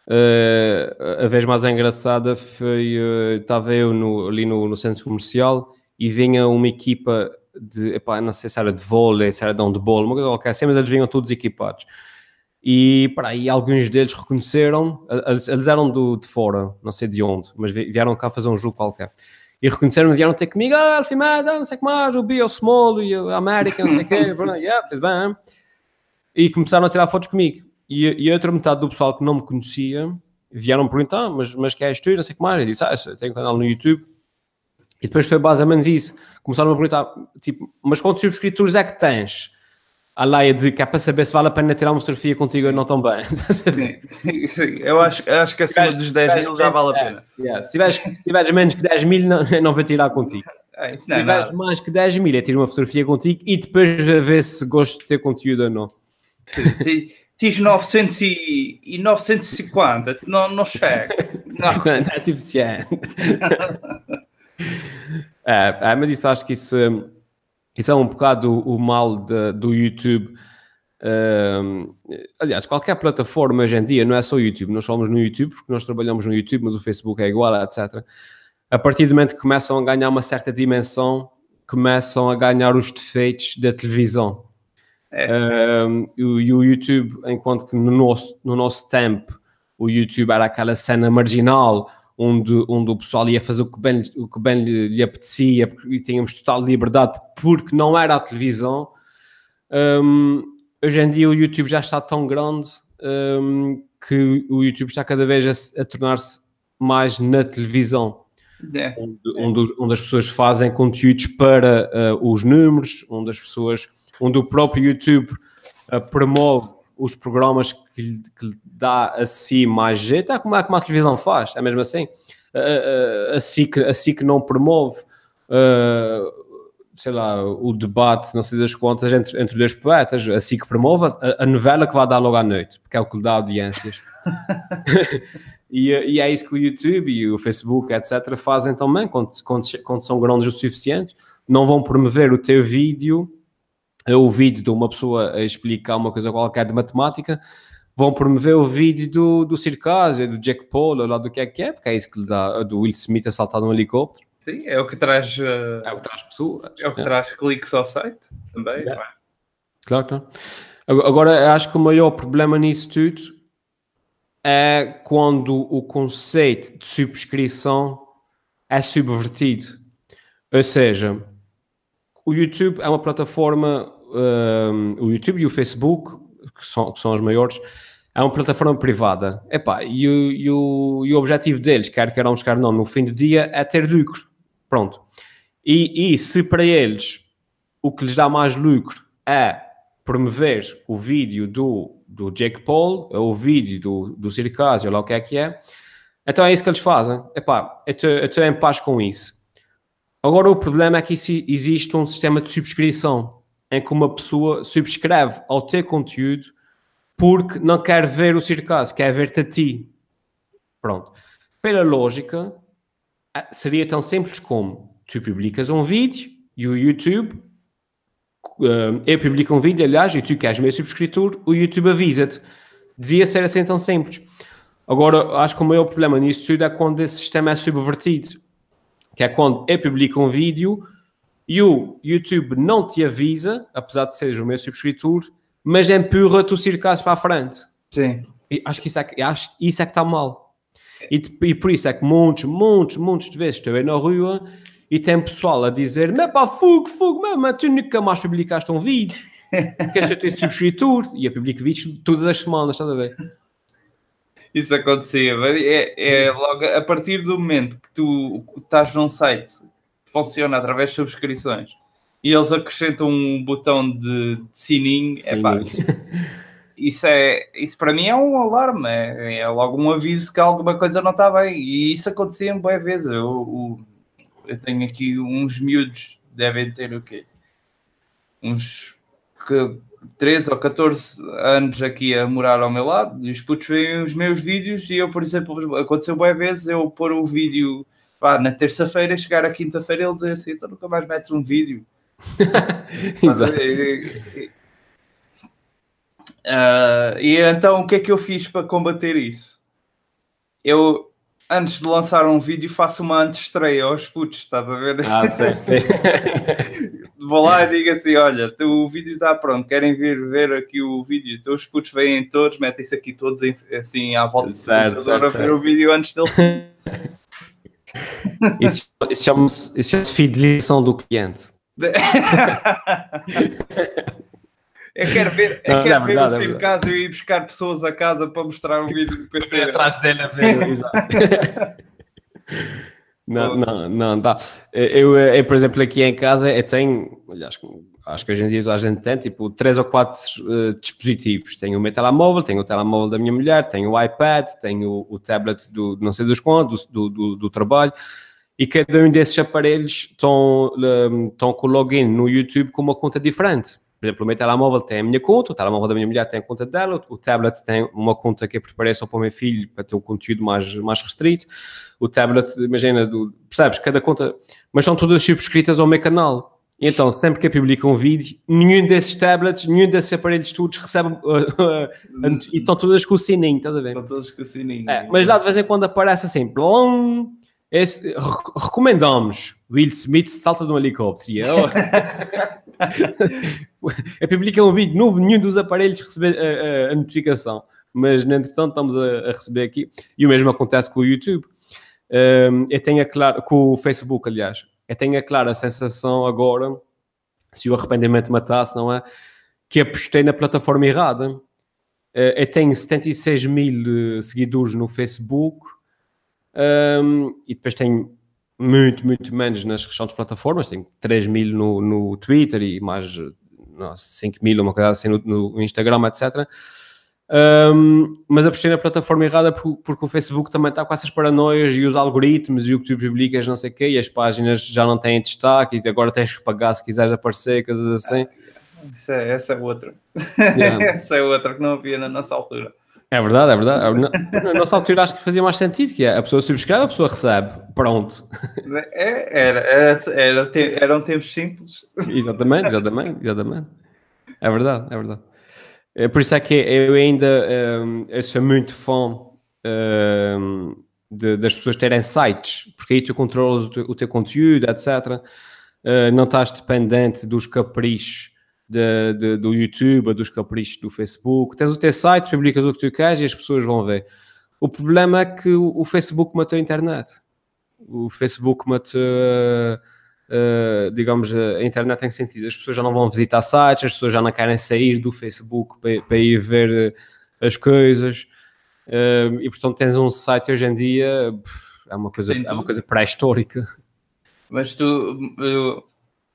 Eh, a vez mais engraçada foi, eh, estava eu no- ali no, no centro comercial e vinha uma equipa de, epá, não sei se era de vôlei, se era de handball, uma coisa qualquer assim, mas eles vinham todos equipados. E para aí alguns deles reconheceram, eles, eles eram do, de fora, não sei de onde, mas vi- vieram cá fazer um jogo qualquer. E reconheceram, vieram ter comigo, ah, Alfimada, não sei o que mais, o Bio Small e a América, não sei o quê, *laughs* yeah. E começaram a tirar fotos comigo. E, e a outra metade do pessoal que não me conhecia vieram perguntar, mas, mas que és tu, e não sei o que mais. Eu disse, ah, eu tenho um canal no YouTube. E depois foi basicamente isso. Começaram a perguntar, tipo, mas quantos subscritores é que tens? A laia de que é para saber se vale a pena tirar uma fotografia contigo ou não tão bem. *laughs* Sim, eu acho, acho que acima dos 10 mil já vale a pena. Yeah, Se, tiveres, se tiveres menos que 10 mil, não, não vou tirar contigo. Ah, isso Se é tiveres nada. mais que 10 mil, é tirar uma fotografia contigo e depois ver se gosto de ter conteúdo ou não. Ti- Tis 900 e, e 950, não, não chega. Não. Não, *laughs* não é suficiente. *laughs* é, é, mas isso acho que isso, isso é um bocado o, o mal de- do YouTube. Hum, aliás, qualquer plataforma hoje em dia, não é só o YouTube, nós falamos no YouTube porque nós trabalhamos no YouTube, mas o Facebook é igual, etc. A partir do momento que começam a ganhar uma certa dimensão, começam a ganhar os defeitos da televisão. Um, e o- YouTube, enquanto que no nosso, no nosso tempo o YouTube era aquela cena marginal onde, onde o pessoal ia fazer o que bem, o que bem lhe, lhe apetecia e tínhamos total liberdade porque não era a televisão. Um, hoje em dia o YouTube já está tão grande um, que o YouTube está cada vez a, a tornar-se mais na televisão É. onde, onde, onde as pessoas fazem conteúdos para uh, os números, onde as pessoas, onde o próprio YouTube uh, promove os programas que, lhe- que lhe dá a si mais jeito, é como, é como a televisão faz, é mesmo assim. Uh, uh, a, SIC, a SIC não promove, sei lá, o debate, não sei das contas, entre, entre dois poetas, a SIC promove a, a novela que vai dar logo à noite, porque é o que lhe dá audiências. *laughs* *laughs* E, e é isso que o YouTube e o Facebook, etc., fazem também, quando, quando, quando são grandes o suficiente. Não vão promover o teu vídeo, o vídeo de uma pessoa a explicar uma coisa qualquer de matemática, vão promover o vídeo do, do Circásio, do Jack Paul, ou lá do que é que é, porque é isso que lhe dá, do Will Smith a saltar num helicóptero. Sim, é o que traz, uh, É o que traz pessoas. é o que É. traz cliques ao site também. Yeah. pá. Claro, claro. Agora, acho que o maior problema nisso tudo é quando o conceito de subscrição é subvertido. Ou seja, o YouTube é uma plataforma, hum, o YouTube e o Facebook, que são, que são os maiores, é uma plataforma privada. Epá, e, o, e, o, e o objetivo deles, quer queiramos, quer não, no fim do dia, é ter lucro. Pronto. E, e se para eles o que lhes dá mais lucro é promover o vídeo do, do Jake Paul, ou o vídeo do, do Circásio, lá o que é que é, então é isso que eles fazem. Epá, eu estou- em paz com isso. Agora o problema é que exi- existe um sistema de subscrição em que uma pessoa subscreve ao teu conteúdo porque não quer ver o Circásio, quer ver-te a ti. Pronto. Pela lógica, seria tão simples como tu publicas um vídeo e o YouTube uh, eu publico um vídeo, aliás, e tu que és meu subscritor, o YouTube avisa-te. Devia ser assim tão simples. Agora, acho que o maior problema nisso tudo é quando esse sistema é subvertido. Que é quando eu publico um vídeo e o YouTube não te avisa, apesar de seres o meu subscritor, mas empurra-te o circasso para a frente. Sim. E acho que isso é que, acho, que isso é que está mal. E, e por isso é que muitos, muitos, muitos de vezes estou aí na rua e tem pessoal a dizer: Mas pá, fogo, fogo, mas, tu nunca mais publicaste um vídeo. Quer ser teu subscritor e eu publico vídeos todas as semanas, estás a ver? Isso acontecia. É, é logo a partir do momento que tu estás num site funciona através de subscrições e eles acrescentam um botão de, de sininho, é pá, isso, isso, é, isso para mim é um alarme, é, é, logo um aviso que alguma coisa não está bem. E isso acontecia boas vezes. Eu, eu, eu tenho aqui uns miúdos, devem ter o quê? Uns que 13 ou 14 anos aqui a morar ao meu lado e os putos veem os meus vídeos e eu, por exemplo, aconteceu boas vezes eu pôr o vídeo pá, na terça-feira, chegar à quinta-feira eles dizem assim, então nunca mais metes um vídeo. *laughs* Exato. Uh, e então o que é que eu fiz para combater isso? Eu antes de lançar um vídeo, faço uma antestreia aos putos, estás a ver? Ah, sim, *laughs* sim. Vou lá e digo assim: olha, o vídeo está pronto, querem vir ver aqui o vídeo? Então os putos vêm todos, metem-se aqui todos assim à volta certo, do certo, a ver o vídeo antes dele. *laughs* Isso, isso chama-se chama fidelização do cliente. *laughs* Eu quero ver, eu não, quero é ver verdade, o Ciro é Caso e ir buscar pessoas a casa para mostrar um vídeo do PC. atrás dele a ver, *laughs* exato. Não, não, não, dá. Eu, eu, por exemplo, aqui em casa eu tenho, aliás, acho que hoje em dia toda a gente tem, tipo, três ou quatro uh, dispositivos. Tenho o meu telemóvel, tenho o telemóvel da minha mulher, tenho o iPad, tenho o, o tablet do não sei dos quantos, do, do, do, trabalho, e cada um desses aparelhos estão, um, estão com o login no YouTube com uma conta diferente. Por exemplo, o meu telemóvel tem a minha conta, o telemóvel da minha mulher tem a conta dela, o tablet tem uma conta que eu preparei só para o meu filho para ter um conteúdo mais, mais restrito. O tablet, imagina, do, percebes? Cada conta, mas são todas subscritas ao meu canal. Então, sempre que eu publico um vídeo, nenhum desses tablets, nenhum desses aparelhos todos recebe uh, *laughs* uh, e estão todas com o sininho, estás a ver? Estão todas com o sininho. É, mas lá de vez em quando aparece assim, plom, esse, recomendamos Will Smith salta de um helicóptero. Eu, eu publiquei um vídeo novo, nenhum dos aparelhos recebeu a, a, a notificação. Mas, no entretanto, estamos a, a, receber aqui. E o mesmo acontece com o YouTube. Um, eu tenho a claro, com o Facebook, aliás. Eu tenho a clara sensação agora, se o arrependimento matasse, não é? Que apostei na plataforma errada. Uh, eu tenho 76 mil eh, seguidores no Facebook um, e depois tenho muito, muito menos nas restantes plataformas, tenho 3 mil no, no Twitter e mais nossa, 5 mil, uma coisa assim no, no Instagram, etc. Um, mas apostei na plataforma errada porque, porque, o Facebook também está com essas paranoias e os algoritmos e o que tu publicas, não sei o quê, e as páginas já não têm destaque e agora tens que pagar se quiseres aparecer, coisas assim. Isso é, essa é outra. Yeah. *laughs* essa é outra que não havia na nossa altura. É verdade, é verdade. Na, na nossa altura acho que fazia mais sentido, que é a pessoa subscreve, a pessoa recebe. Pronto. É, era, era, era, eram tempos simples. Exatamente, exatamente, exatamente. É verdade, é verdade. É por isso é que eu ainda um, eu sou muito fã um, de, das pessoas terem sites, porque aí tu controlas o teu, o teu conteúdo, etc. Uh, não estás dependente dos caprichos de, de, do YouTube, dos caprichos do Facebook. Tens o teu site, publicas o que tu queres e as pessoas vão ver. O problema é que o, o Facebook matou a internet. O Facebook matou, uh, uh, digamos, a internet tem sentido. As pessoas já não vão visitar sites, as pessoas já não querem sair do Facebook para, para ir ver uh, as coisas. e portanto tens um site hoje em dia, é uma coisa, é uma coisa pré-histórica. Mas tu,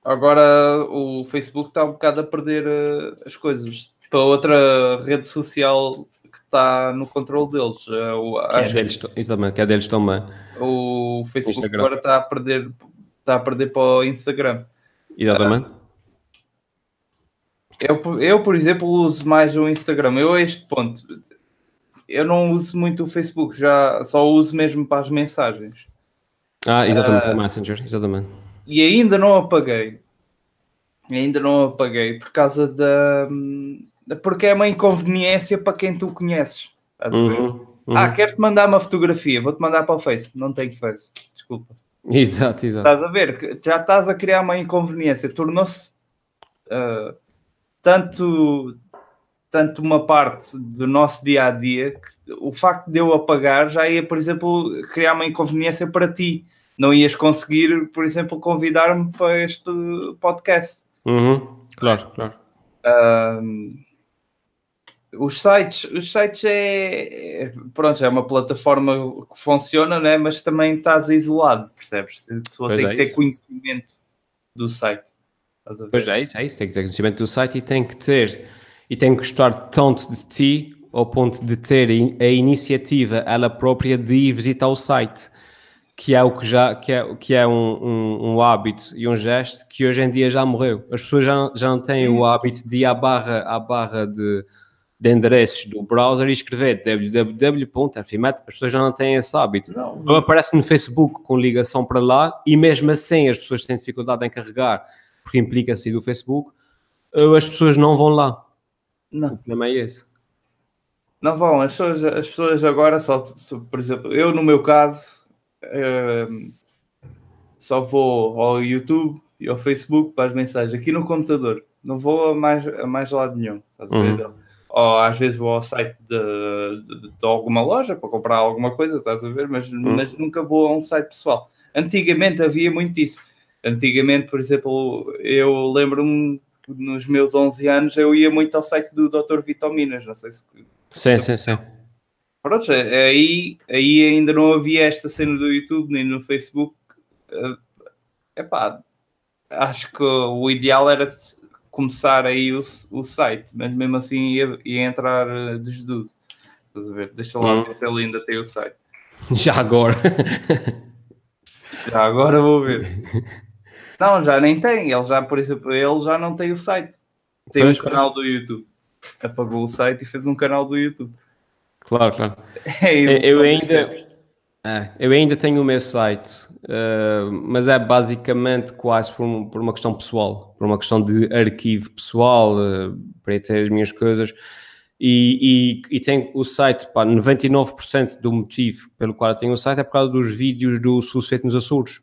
agora o Facebook está um bocado a perder uh, as coisas para outra rede social que está no controle deles. Uh, que, é deles exatamente, que é deles também. O Facebook Instagram. agora está a perder está a perder para o Instagram. Exatamente. Uh, eu, eu, por exemplo, uso mais o Instagram. Eu a este ponto, eu não uso muito o Facebook, já só uso mesmo para as mensagens. Ah, exatamente, uh, o Messenger, exatamente e ainda não apaguei. Ainda não apaguei por causa da. Porque é uma inconveniência para quem tu conheces. Uhum, uhum. Ah, quero-te mandar uma fotografia, vou-te mandar para o Face. Não tenho Face, desculpa. Exato, exato. Estás a ver? Já estás a criar uma inconveniência. Tornou-se uh, tanto, tanto uma parte do nosso dia a dia que o facto de eu apagar já ia, por exemplo, criar uma inconveniência para ti não ias conseguir, por exemplo, convidar-me para este podcast. Uhum, claro, claro. Um, os sites, os sites é, é, pronto, é uma plataforma que funciona, né? mas também estás isolado, percebes? A pessoa pois tem é que ter isso. conhecimento do site. Pois é isso, é isso, tem que ter conhecimento do site e tem que ter e tem que gostar tanto de ti ao ponto de ter a iniciativa ela própria de ir visitar o site que é o que já que é, que é um, um, um, hábito e um gesto que hoje em dia já morreu. As pessoas já, já não têm Sim. o hábito de ir à barra, à barra de, de endereços do browser e escrever www.fmet, as pessoas já não têm esse hábito. Não, não. aparece no Facebook com ligação para lá e mesmo assim as pessoas têm dificuldade em carregar porque implica-se do Facebook, as pessoas não vão lá. Não. O problema é esse. Não vão, as pessoas, as pessoas agora só, por exemplo, eu no meu caso uh, só vou ao YouTube e ao Facebook para as mensagens aqui no computador. Não vou a mais, a mais lado nenhum. Uhum. Ou às vezes vou ao site de, de, de, alguma loja para comprar alguma coisa, estás a ver? Mas, uhum. mas nunca vou a um site pessoal. Antigamente havia muito disso. Antigamente, por exemplo, eu lembro-me nos meus 11 anos eu ia muito ao site do Dr. Vitaminas, não sei se... Sim, sim, sim. Pronto, é, aí, aí ainda não havia esta cena do YouTube nem no Facebook. É pá, acho que o ideal era começar aí o, o site, mas mesmo assim ia, ia entrar eh, desdudo. Estás a ver? Deixa lá hum. ver se ele ainda tem o site. *laughs* Já agora. já agora vou ver. *laughs* Não, já nem tem. Ele já, por exemplo, ele já não tem o site. Tem um canal do YouTube. Apagou o site e fez um canal do YouTube. Claro, claro. *laughs* É, eu, eu ainda, é, eu ainda tenho o meu site, uh, mas é basicamente quase por, por, uma questão pessoal, por uma questão de arquivo pessoal, uh, para ter as minhas coisas. E, e, e tenho o site, pá, 99% do motivo pelo qual eu tenho o site é por causa dos vídeos do Sulfeito nos Açores.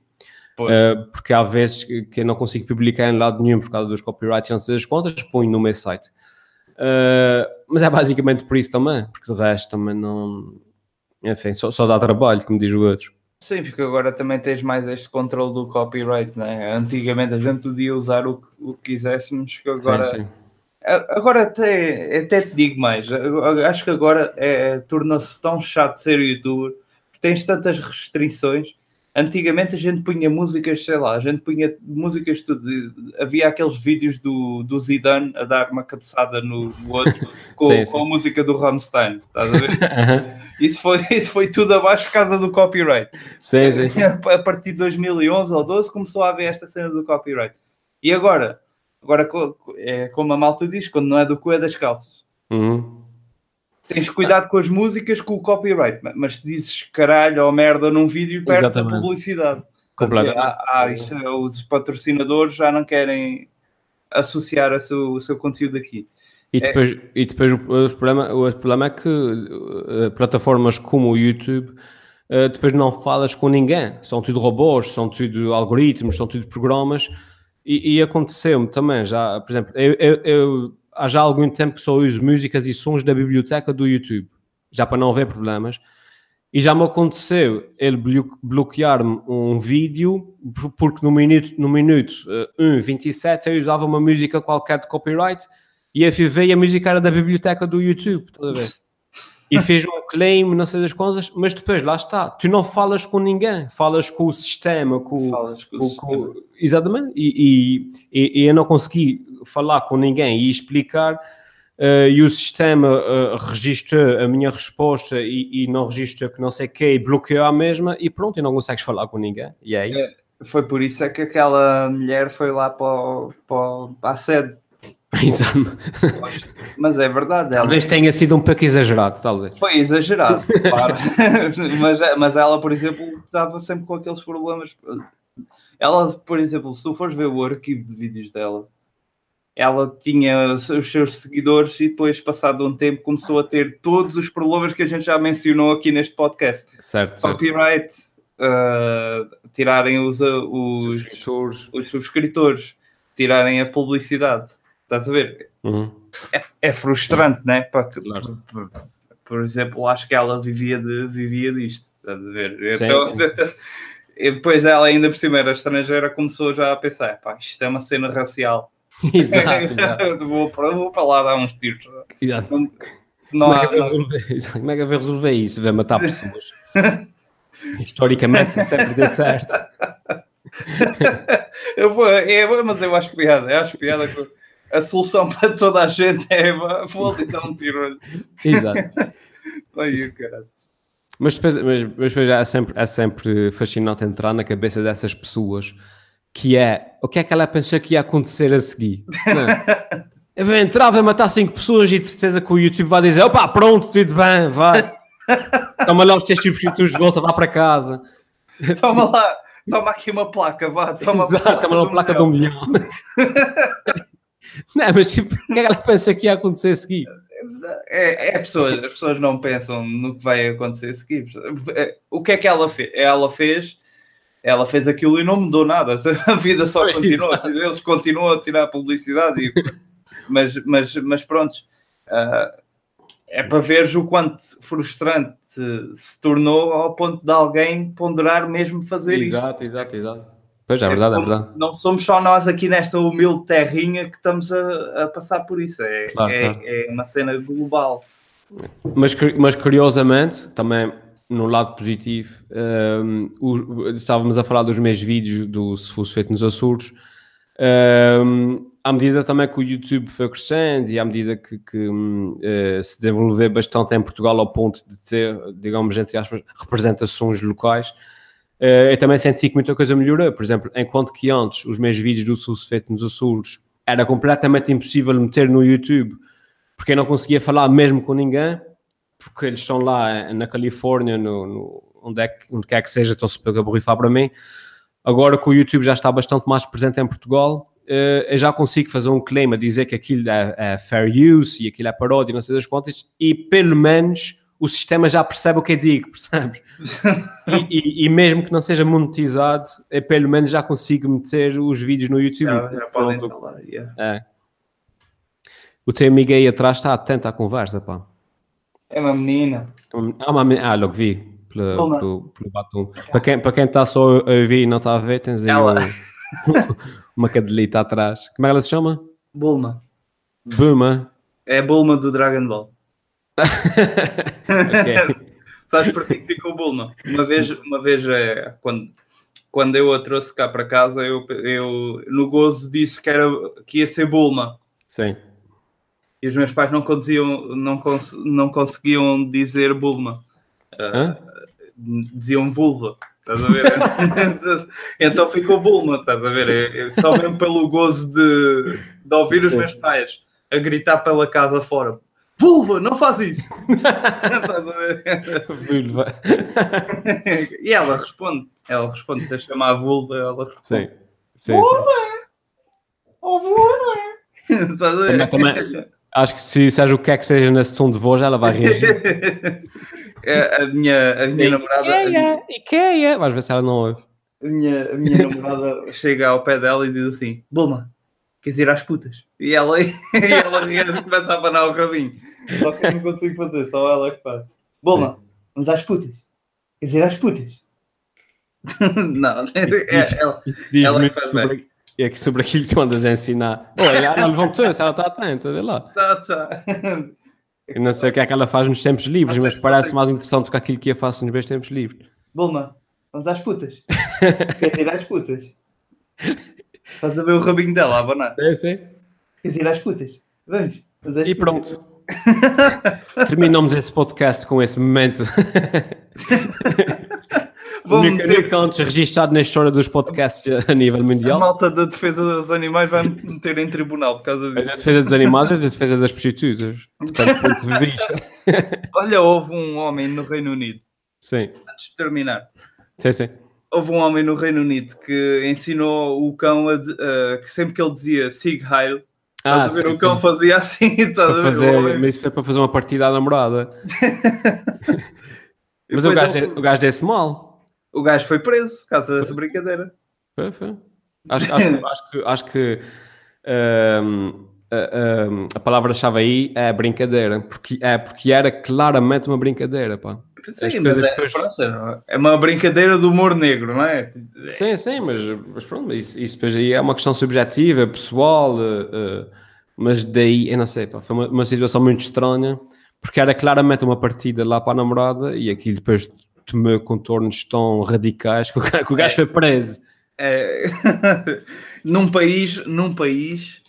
Uh, porque há vezes que, eu não consigo publicar em lado nenhum por causa dos copyrights e das contas, ponho no meu site. Uh, mas é basicamente por isso também, porque o resto também não. Enfim, só, só dá trabalho, como diz o outro. Sim, porque agora também tens mais este controle do copyright, não é? Antigamente a gente podia usar o, o que quiséssemos, que agora. Sim, sim. Agora até, até te digo mais, acho que agora é, tornou-se tão chato ser youtuber, tens tantas restrições Antigamente a gente punha músicas, sei lá, a gente punha músicas tudo. Havia aqueles vídeos do, do Zidane a dar uma cabeçada no, no outro *laughs* com, sim, sim. com, a música do Rammstein, estás a ver? *laughs* isso, foi, *laughs* isso foi tudo abaixo de casa do copyright. Sim, sim. A partir de 2011 ou 12 começou a haver esta cena do copyright. E agora? Agora, é como a malta diz, quando não é do cu é das calças. Uhum. Tens cuidado com as músicas, com o copyright, mas se dizes caralho ou merda num vídeo, perde a publicidade. Completamente. Há, há, isso, os patrocinadores já não querem associar a seu, o seu conteúdo aqui. E é. depois, é... e depois o, problema, o problema é que uh, plataformas como o YouTube uh, depois não falas com ninguém. São tudo robôs, são tudo algoritmos, são tudo programas. E, e aconteceu-me também, já, por exemplo, eu, eu, eu há já algum tempo que só uso músicas e sons da biblioteca do YouTube, já para não haver problemas. E já me aconteceu ele bloquear-me um vídeo, porque no minuto, no minuto uh, 1, 27 eu usava uma música qualquer de copyright e a FV a música era da biblioteca do YouTube, toda vez. E *laughs* fez um claim, não sei das coisas, mas depois lá está, tu não falas com ninguém, falas com o sistema, com, falas com, com, com exatamente, e, e, e eu não consegui falar com ninguém e explicar, uh, e o sistema uh, registra a minha resposta e, e não registra que não sei o que, e bloqueou a mesma, e pronto, e não consegues falar com ninguém. E é isso. É, foi por isso é que aquela mulher foi lá para, para, para a sede. *laughs* Exato. Mas é verdade. Ela... Talvez tenha sido um pouco exagerado, talvez. Foi exagerado, claro. *laughs* mas, mas ela, por exemplo, estava sempre com aqueles problemas. Ela, por exemplo, se tu fores ver o arquivo de vídeos dela, ela tinha os seus seguidores e depois, passado um tempo, começou a ter todos os problemas que a gente já mencionou aqui neste podcast. Certo. Copyright, uh, tirarem os, uh, os, subscritores. os subscritores, tirarem a publicidade. Estás a ver? Uhum. É, é, frustrante, né? Porque, claro. por, por, exemplo, acho que ela vivia, de, vivia disto. Estás a ver? Sim, então, sim. *laughs* E depois ela, ainda por cima, era estrangeira, começou já a pensar: pá, isto é uma cena racial *laughs* Exato, exato. vou, para, vou para lá dar uns tiros. exato. Não, não Como, é há, que não- resolver, *laughs* exato. Como é que vai resolver isso? Vai matar pessoas. *laughs* Historicamente sempre deu certo. eu vou, é, mas eu acho piada. Eu acho piada que a solução para toda a gente é vá, vou ali dar um tiro. Exato. Aí, caralho. Mas depois, mas, mas depois é, sempre, é sempre fascinante entrar na cabeça dessas pessoas que é o que é que ela pensou que ia acontecer a seguir. Não. é? *laughs* Eu vou entrar, vou matar cinco pessoas e de certeza que o YouTube vai dizer: opá, pronto, tudo bem, vai. *laughs* Toma lá os teus subscritores de volta, vá para casa. Toma lá, toma aqui uma placa, vá. Toma, Exato, toma lá uma placa de um milhão. *laughs* Não, mas tipo, o que é que ela pensou que ia acontecer a seguir? É, é pessoas, as pessoas não pensam no que vai acontecer a seguir. É, O que é que ela fez? Ela fez, ela fez aquilo e não mudou nada. *laughs* A vida só Pois, continua. exato. Eles continuam a tirar publicidade. e- mas, mas, mas pronto, ah, é para veres o quanto frustrante se tornou ao ponto de alguém ponderar mesmo fazer isso. Exato, exato, exato. Pois é, verdade, é verdade. Não somos só nós aqui nesta humilde terrinha que estamos a, a passar por isso. É, Claro, é, claro. é uma cena global. Mas, mas curiosamente, também no lado positivo, hum, o- estávamos a falar dos meus vídeos do Se Fosse Feito nos Açores. hum, à medida também que o YouTube foi crescendo e à medida que, que, eh, se desenvolveu bastante em Portugal ao ponto de ter, digamos, entre aspas, representações locais, eh, eu também senti que muita coisa melhorou. Por exemplo, enquanto que antes os meus vídeos do Fosse Feito nos Açores era completamente impossível meter no YouTube porque eu não conseguia falar mesmo com ninguém, porque eles estão lá na Califórnia, no, no- onde, é que, onde quer que seja, estão-se a borrifar para mim. Agora que o YouTube já está bastante mais presente em Portugal, eh, eu já consigo fazer um claim a dizer que aquilo é, é fair use e aquilo é paródia, não sei das contas, e pelo menos o sistema já percebe o que eu digo, *laughs* percebes? e, e- e mesmo que não seja monetizado, eu pelo menos já consigo meter os vídeos no YouTube. Já, já podem yeah. É. O teu amigo aí atrás está atento à conversa, pá. É uma menina. Ah, uma men- ah, logo vi. Olá. pelo, pelo batom. Para quem, para quem está só a ouvir e não está a ver, tens aí Ela. um- *laughs* uma cadelita atrás. Como é que ela se chama? Bulma. Buma. É a Bulma do Dragon Ball. *laughs* Ok. *laughs* Sabes por que ficou Bulma? Uma vez, uma vez é, quando, quando eu a trouxe cá para casa, eu, eu no gozo disse que, era, que ia ser Bulma. Sim. E os meus pais não, conseguiam, não, cons- não conseguiam dizer Bulma. Hã? Diziam vulva. Estás a ver? *laughs* então ficou Bulma, estás a ver? É- é só mesmo pelo gozo de, de ouvir os Sim. meus pais a gritar pela casa fora. Vulva, não faz isso! *laughs* estás a ver? Vulva. *laughs* e ela responde. Ela responde, se eu chamar a vulva, ela responde. Sim. Sim, sim. Oh, vulva! Estás a ver? Também- também- Acho que se disseres o que é que seja nesse tom de voz, ela vai reagir. *laughs* É, a minha, a minha namorada, a minha, Ikea, Ikea. Vais ver se ela não ouve. a minha, a minha namorada chega ao pé dela e diz assim: Bulma, queres ir às putas? E ela, *laughs* e ela e começa a abanar o rabinho. Só que eu não consigo fazer, só ela que faz. Bulma, vamos às putas? Queres ir às putas? *laughs* não, é, ela, Diz Ela muito faz sobre, é que sobre aquilo que tu andas a ensinar. Olha, ela levantou-se, ela está atenta, vê lá. tá, tá. Eu não sei o que é que ela faz nos tempos livres, mas se parece mais interessante do que aquilo que eu faço nos meus tempos livres. Bulma, vamos às putas? Queres ir às putas? Estás a ver o rabinho dela a abanar? É, sim. Queres ir às putas? Vamos. vamos às E putas. pronto. Terminamos esse podcast com esse momento. *laughs* Vou meter- único antes registado na história dos podcasts a nível A mundial. malta da defesa dos animais vai me meter em tribunal por causa É disso. defesa dos animais ou da defesa das prostitutas? Portanto, ponto de *laughs* vista. Olha, houve um homem no Reino Unido, Sim, antes de terminar, sim, sim. houve um homem no Reino Unido que ensinou o cão a, a- que sempre que ele dizia Sig Heil, Ah, estás a ver, sim, o cão sim. fazia assim, *laughs* estás a ver? fazer, O mas isso foi para fazer uma partida à namorada. *laughs* Mas o gajo, ele- o gajo desse mal. O gajo foi preso por causa dessa brincadeira. Foi, foi. Acho, acho, que- *laughs* acho que, acho que hum, a, hum, a palavra-chave aí é brincadeira, porque, é, porque era claramente uma brincadeira, pá. Sim, as coisas é, depois... pronto, é uma brincadeira do humor negro, não é? Sim, sim, mas, mas pronto, isso, isso depois aí é uma questão subjetiva, pessoal, uh, uh, mas daí, eu não sei, pá, foi uma, uma, situação muito estranha, porque era claramente uma partida lá para a namorada e aquilo depois tomou contornos tão radicais que o, que o gajo é, foi preso. É, *laughs* num país, num país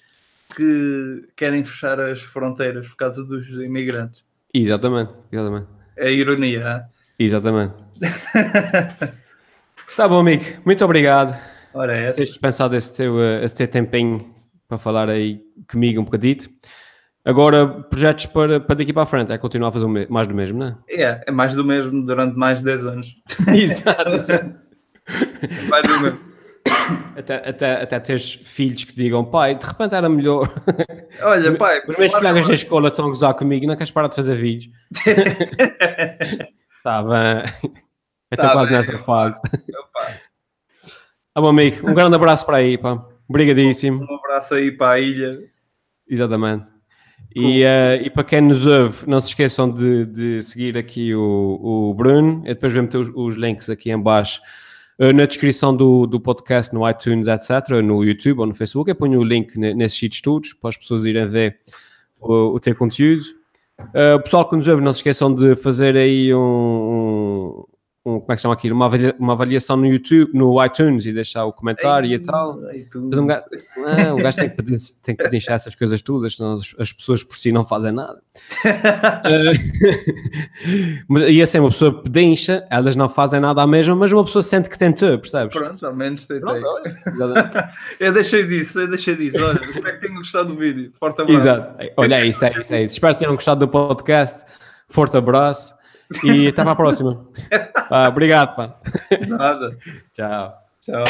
que querem fechar as fronteiras por causa dos imigrantes. Exatamente, exatamente. É ironia. Exatamente. *laughs* tá bom, amigo. Muito obrigado. Ora, é essa. Tens dispensado esse teu, eh, esse teu tempinho para falar aí comigo um bocadito. Agora, projetos para, para daqui para a frente, é continuar a fazer mais do mesmo, não é? É, é mais do mesmo durante mais de 10 anos. *laughs* Exato. *laughs* mais do mesmo. Até, até, até teres filhos que digam, pai, de repente era melhor. Olha, pai, os meus colegas da escola estão a gozar comigo, não queres parar de fazer vídeos? Está *laughs* bem. Estou tá quase bem. nessa fase. Ah, bom, amigo, um grande abraço para aí, pá. Obrigadíssimo. Um abraço aí para a ilha. Exatamente. E, uh, e para quem nos ouve, não se esqueçam de, de seguir aqui o, o Bruno. E depois vamos ter os, os links aqui em baixo uh, na descrição do, do podcast, no iTunes, etc., no YouTube ou no Facebook. Eu ponho o link nesses sítios todos para as pessoas irem ver o, o teu conteúdo. Uh, pessoal que nos ouve, não se esqueçam de fazer aí um, um, como é que se chama aquilo? Uma, avalia, uma avaliação no YouTube, no iTunes e deixar o comentário ei, e tal. Mas um gajo, não, um gajo tem, que pedir, tem que pedir essas coisas todas, senão as, as, pessoas por si não fazem nada. uh, *laughs* *laughs* mas, e assim, uma pessoa pedincha, elas não fazem nada à mesma, mas uma pessoa sente que tentou, percebes? Pronto, ao menos tentei. Pronto, *laughs* eu deixei disso, eu deixei disso. Olha, espero que tenham gostado do vídeo. Forte abraço. Exato. Olha, é isso, é isso, é isso. Espero que tenham gostado do podcast. Forte abraço. E até a próxima. Ah, obrigado, pá. Nada. Tchau. Tchau.